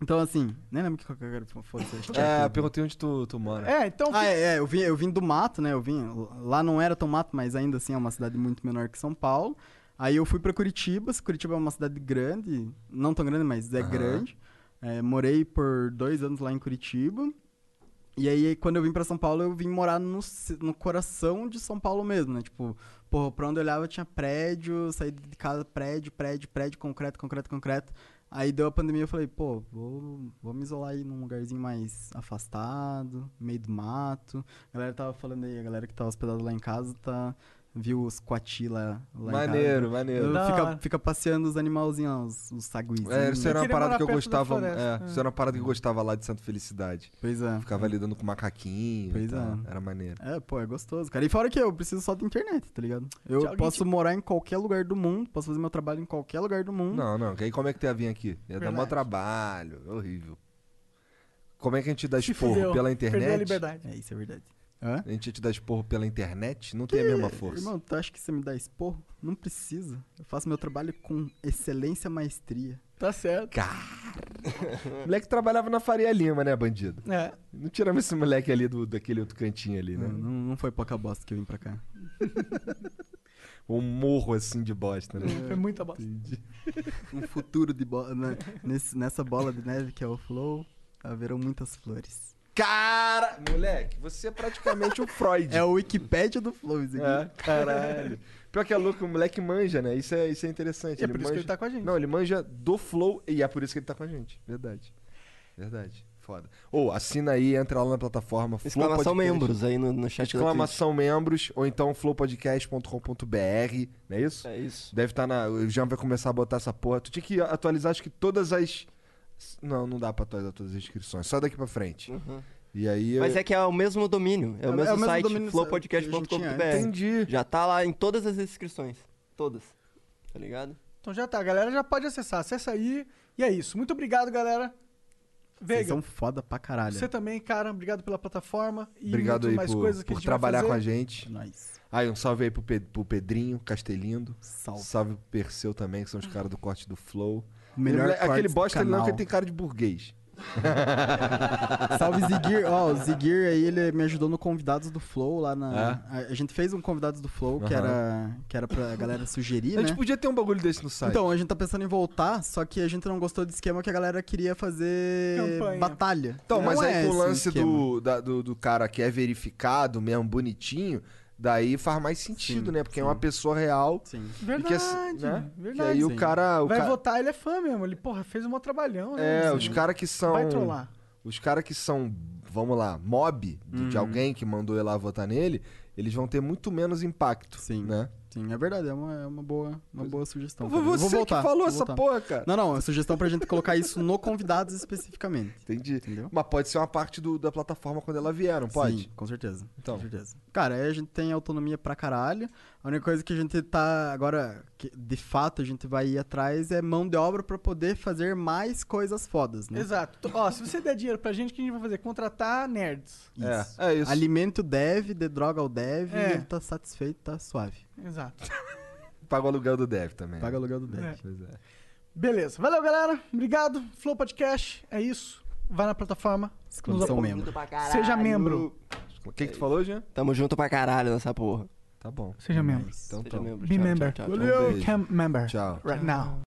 Então, assim, nem lembro o que eu quero fosse. É, eu perguntei onde tu, tu mora. É, então. Ah, é, é, eu vim, eu vim do mato, né? Eu vim. Lá não era tão mato, mas ainda assim é uma cidade muito menor que São Paulo. Aí eu fui pra Curitiba. Curitiba é uma cidade grande, não tão grande, mas é Aham. grande. É, morei por dois anos lá em Curitiba. E aí, quando eu vim pra São Paulo, eu vim morar no, no coração de São Paulo mesmo, né? Tipo, porra, pra onde eu olhava tinha prédio, saí de casa, prédio, prédio, prédio, concreto, concreto, concreto. Aí deu a pandemia, eu falei, pô, vou, vou me isolar aí num lugarzinho mais afastado, meio do mato. A galera tava falando aí, a galera que tá hospedada lá em casa tá, viu os coati lá, lá Maneiro, em casa. maneiro. Da Fica, hora. fica passeando os animalzinhos, os, os saguizinhos. É, isso era uma queria parada morar que eu perto da gostava. floresta. É, É. isso era uma parada que eu gostava lá de Santa Felicidade. Pois é. Ficava lidando com macaquinho Pois tal. é. Era maneiro. É, pô, é gostoso, cara. E fora que eu preciso só da internet, tá ligado? Eu alguém posso morar em qualquer lugar do mundo, posso fazer meu trabalho em qualquer lugar do mundo. Não, não, que aí como é que tu ia vir aqui? Ia dar mó Verdade. trabalho, é horrível. Como é que a gente dá Se esporro fudeu. pela Perdeu a internet? liberdade. É, isso é verdade. Hã? A gente ia te dar esporro pela internet? Não tem a mesma força. Irmão, tu acha que você me dá esporro? Não precisa. Eu faço meu trabalho com excelência e maestria. Tá certo. O moleque trabalhava na Faria Lima, né, bandido? É. Não tiramos esse moleque ali do, daquele outro cantinho ali, né? Não, não, não foi pouca bosta que eu vim pra cá. Um morro assim de bosta, né? Foi muita bosta. Um futuro de bola. né? Nesse- nessa bola de neve que é o Flow, haverão muitas flores. Cara! Moleque, você é praticamente um Freud. É o Wikipédia do Flow, isso aqui. É, caralho. Pior que é louco, o moleque manja, né? Isso é, isso é interessante. E é por isso que manja... ele tá com a gente. Não, ele manja do Flow e é por isso que ele tá com a gente. Verdade. Verdade. Foda. Ou assina aí, entra lá na plataforma Flow Exclamação Podcast. membros aí no, no chat da Exclamação membros, ou então flowpodcast.com.br, não é isso? É isso. Deve estar na. O Jean vai começar a botar essa porra. Tu tinha que atualizar, acho que todas as. Não, não dá pra atualizar todas as inscrições. Só daqui pra frente. E aí. Mas é que é o mesmo domínio. É o É- mesmo é o mesmo site, flowpodcast.com.br. Entendi. Já tá lá em todas as inscrições. Todas. Tá ligado? Então já tá, a galera já pode acessar. Acessa aí. E é isso. Muito obrigado, galera. Vocês Veiga, são foda pra caralho. você também, cara. Obrigado pela plataforma. E Obrigado aí mais por, coisas que por trabalhar com a gente. Nice. Aí, um salve aí pro, Pe- pro Pedrinho, Castelindo. Salve. Salve pro Perseu também, que são os caras do corte do Flow. Melhor Ele- aquele cortes do bosta ele não, que ele tem cara de burguês. Salve Zigir. Ó, o Zigir aí, ele me ajudou no Convidados do Flow lá na. É? A, gente fez um Convidados do Flow que, Aham. era, que era pra galera sugerir, A gente né? podia ter um bagulho desse no site. Então, a gente tá pensando em voltar, só que a gente não gostou do esquema que a galera queria fazer Campanha. batalha. Então, Não mas é aí com o lance do, da- do, do cara que é verificado, mesmo bonitinho, daí faz mais sentido, Sim, né? Porque é sim. uma pessoa real. Sim. E Verdade, que, assim, né? verdade. Que aí o Sim. cara. O Vai ca- votar, ele é fã mesmo. Ele, porra, fez um trabalhão, né? É, Assim, os caras que são. Vai trollar. Os caras que são, vamos lá, mob de, Uhum. de alguém que mandou ele lá votar nele, eles vão ter muito menos impacto. Sim. Né? Sim, é verdade, é uma, é uma, boa, uma boa sugestão. Foi você vou voltar, que falou essa porra, cara. Não, não, é sugestão pra gente colocar isso no convidados especificamente. Entendi. Entendeu? Mas pode ser uma parte do- da plataforma quando ela vier, não pode? Sim, com certeza. Então. Com certeza. Cara, aí a gente tem autonomia pra caralho. A única coisa que a gente tá agora, que de fato a gente vai ir atrás é mão de obra pra poder fazer mais coisas fodas, né? Exato. Ó, se você der dinheiro pra gente, o que a gente vai fazer? Contratar nerds. Isso. É, é isso. Alimento o dev, de droga ao dev É. e ele tá satisfeito, tá suave. Exato. Paga o aluguel do Dev também. Paga o aluguel do dev. É. Pois é. Beleza. Valeu, galera. Obrigado. Flow Podcast. É isso. Vai na plataforma. Exclamação membro. Seja membro. O que, que tu falou, Jean? Tamo junto pra caralho nessa porra. Tá bom. Seja membro. Então, Seja então. membro. Be Tchau, member. tchau, tchau. Valeu. beijo. Become member. Tchau. Right now.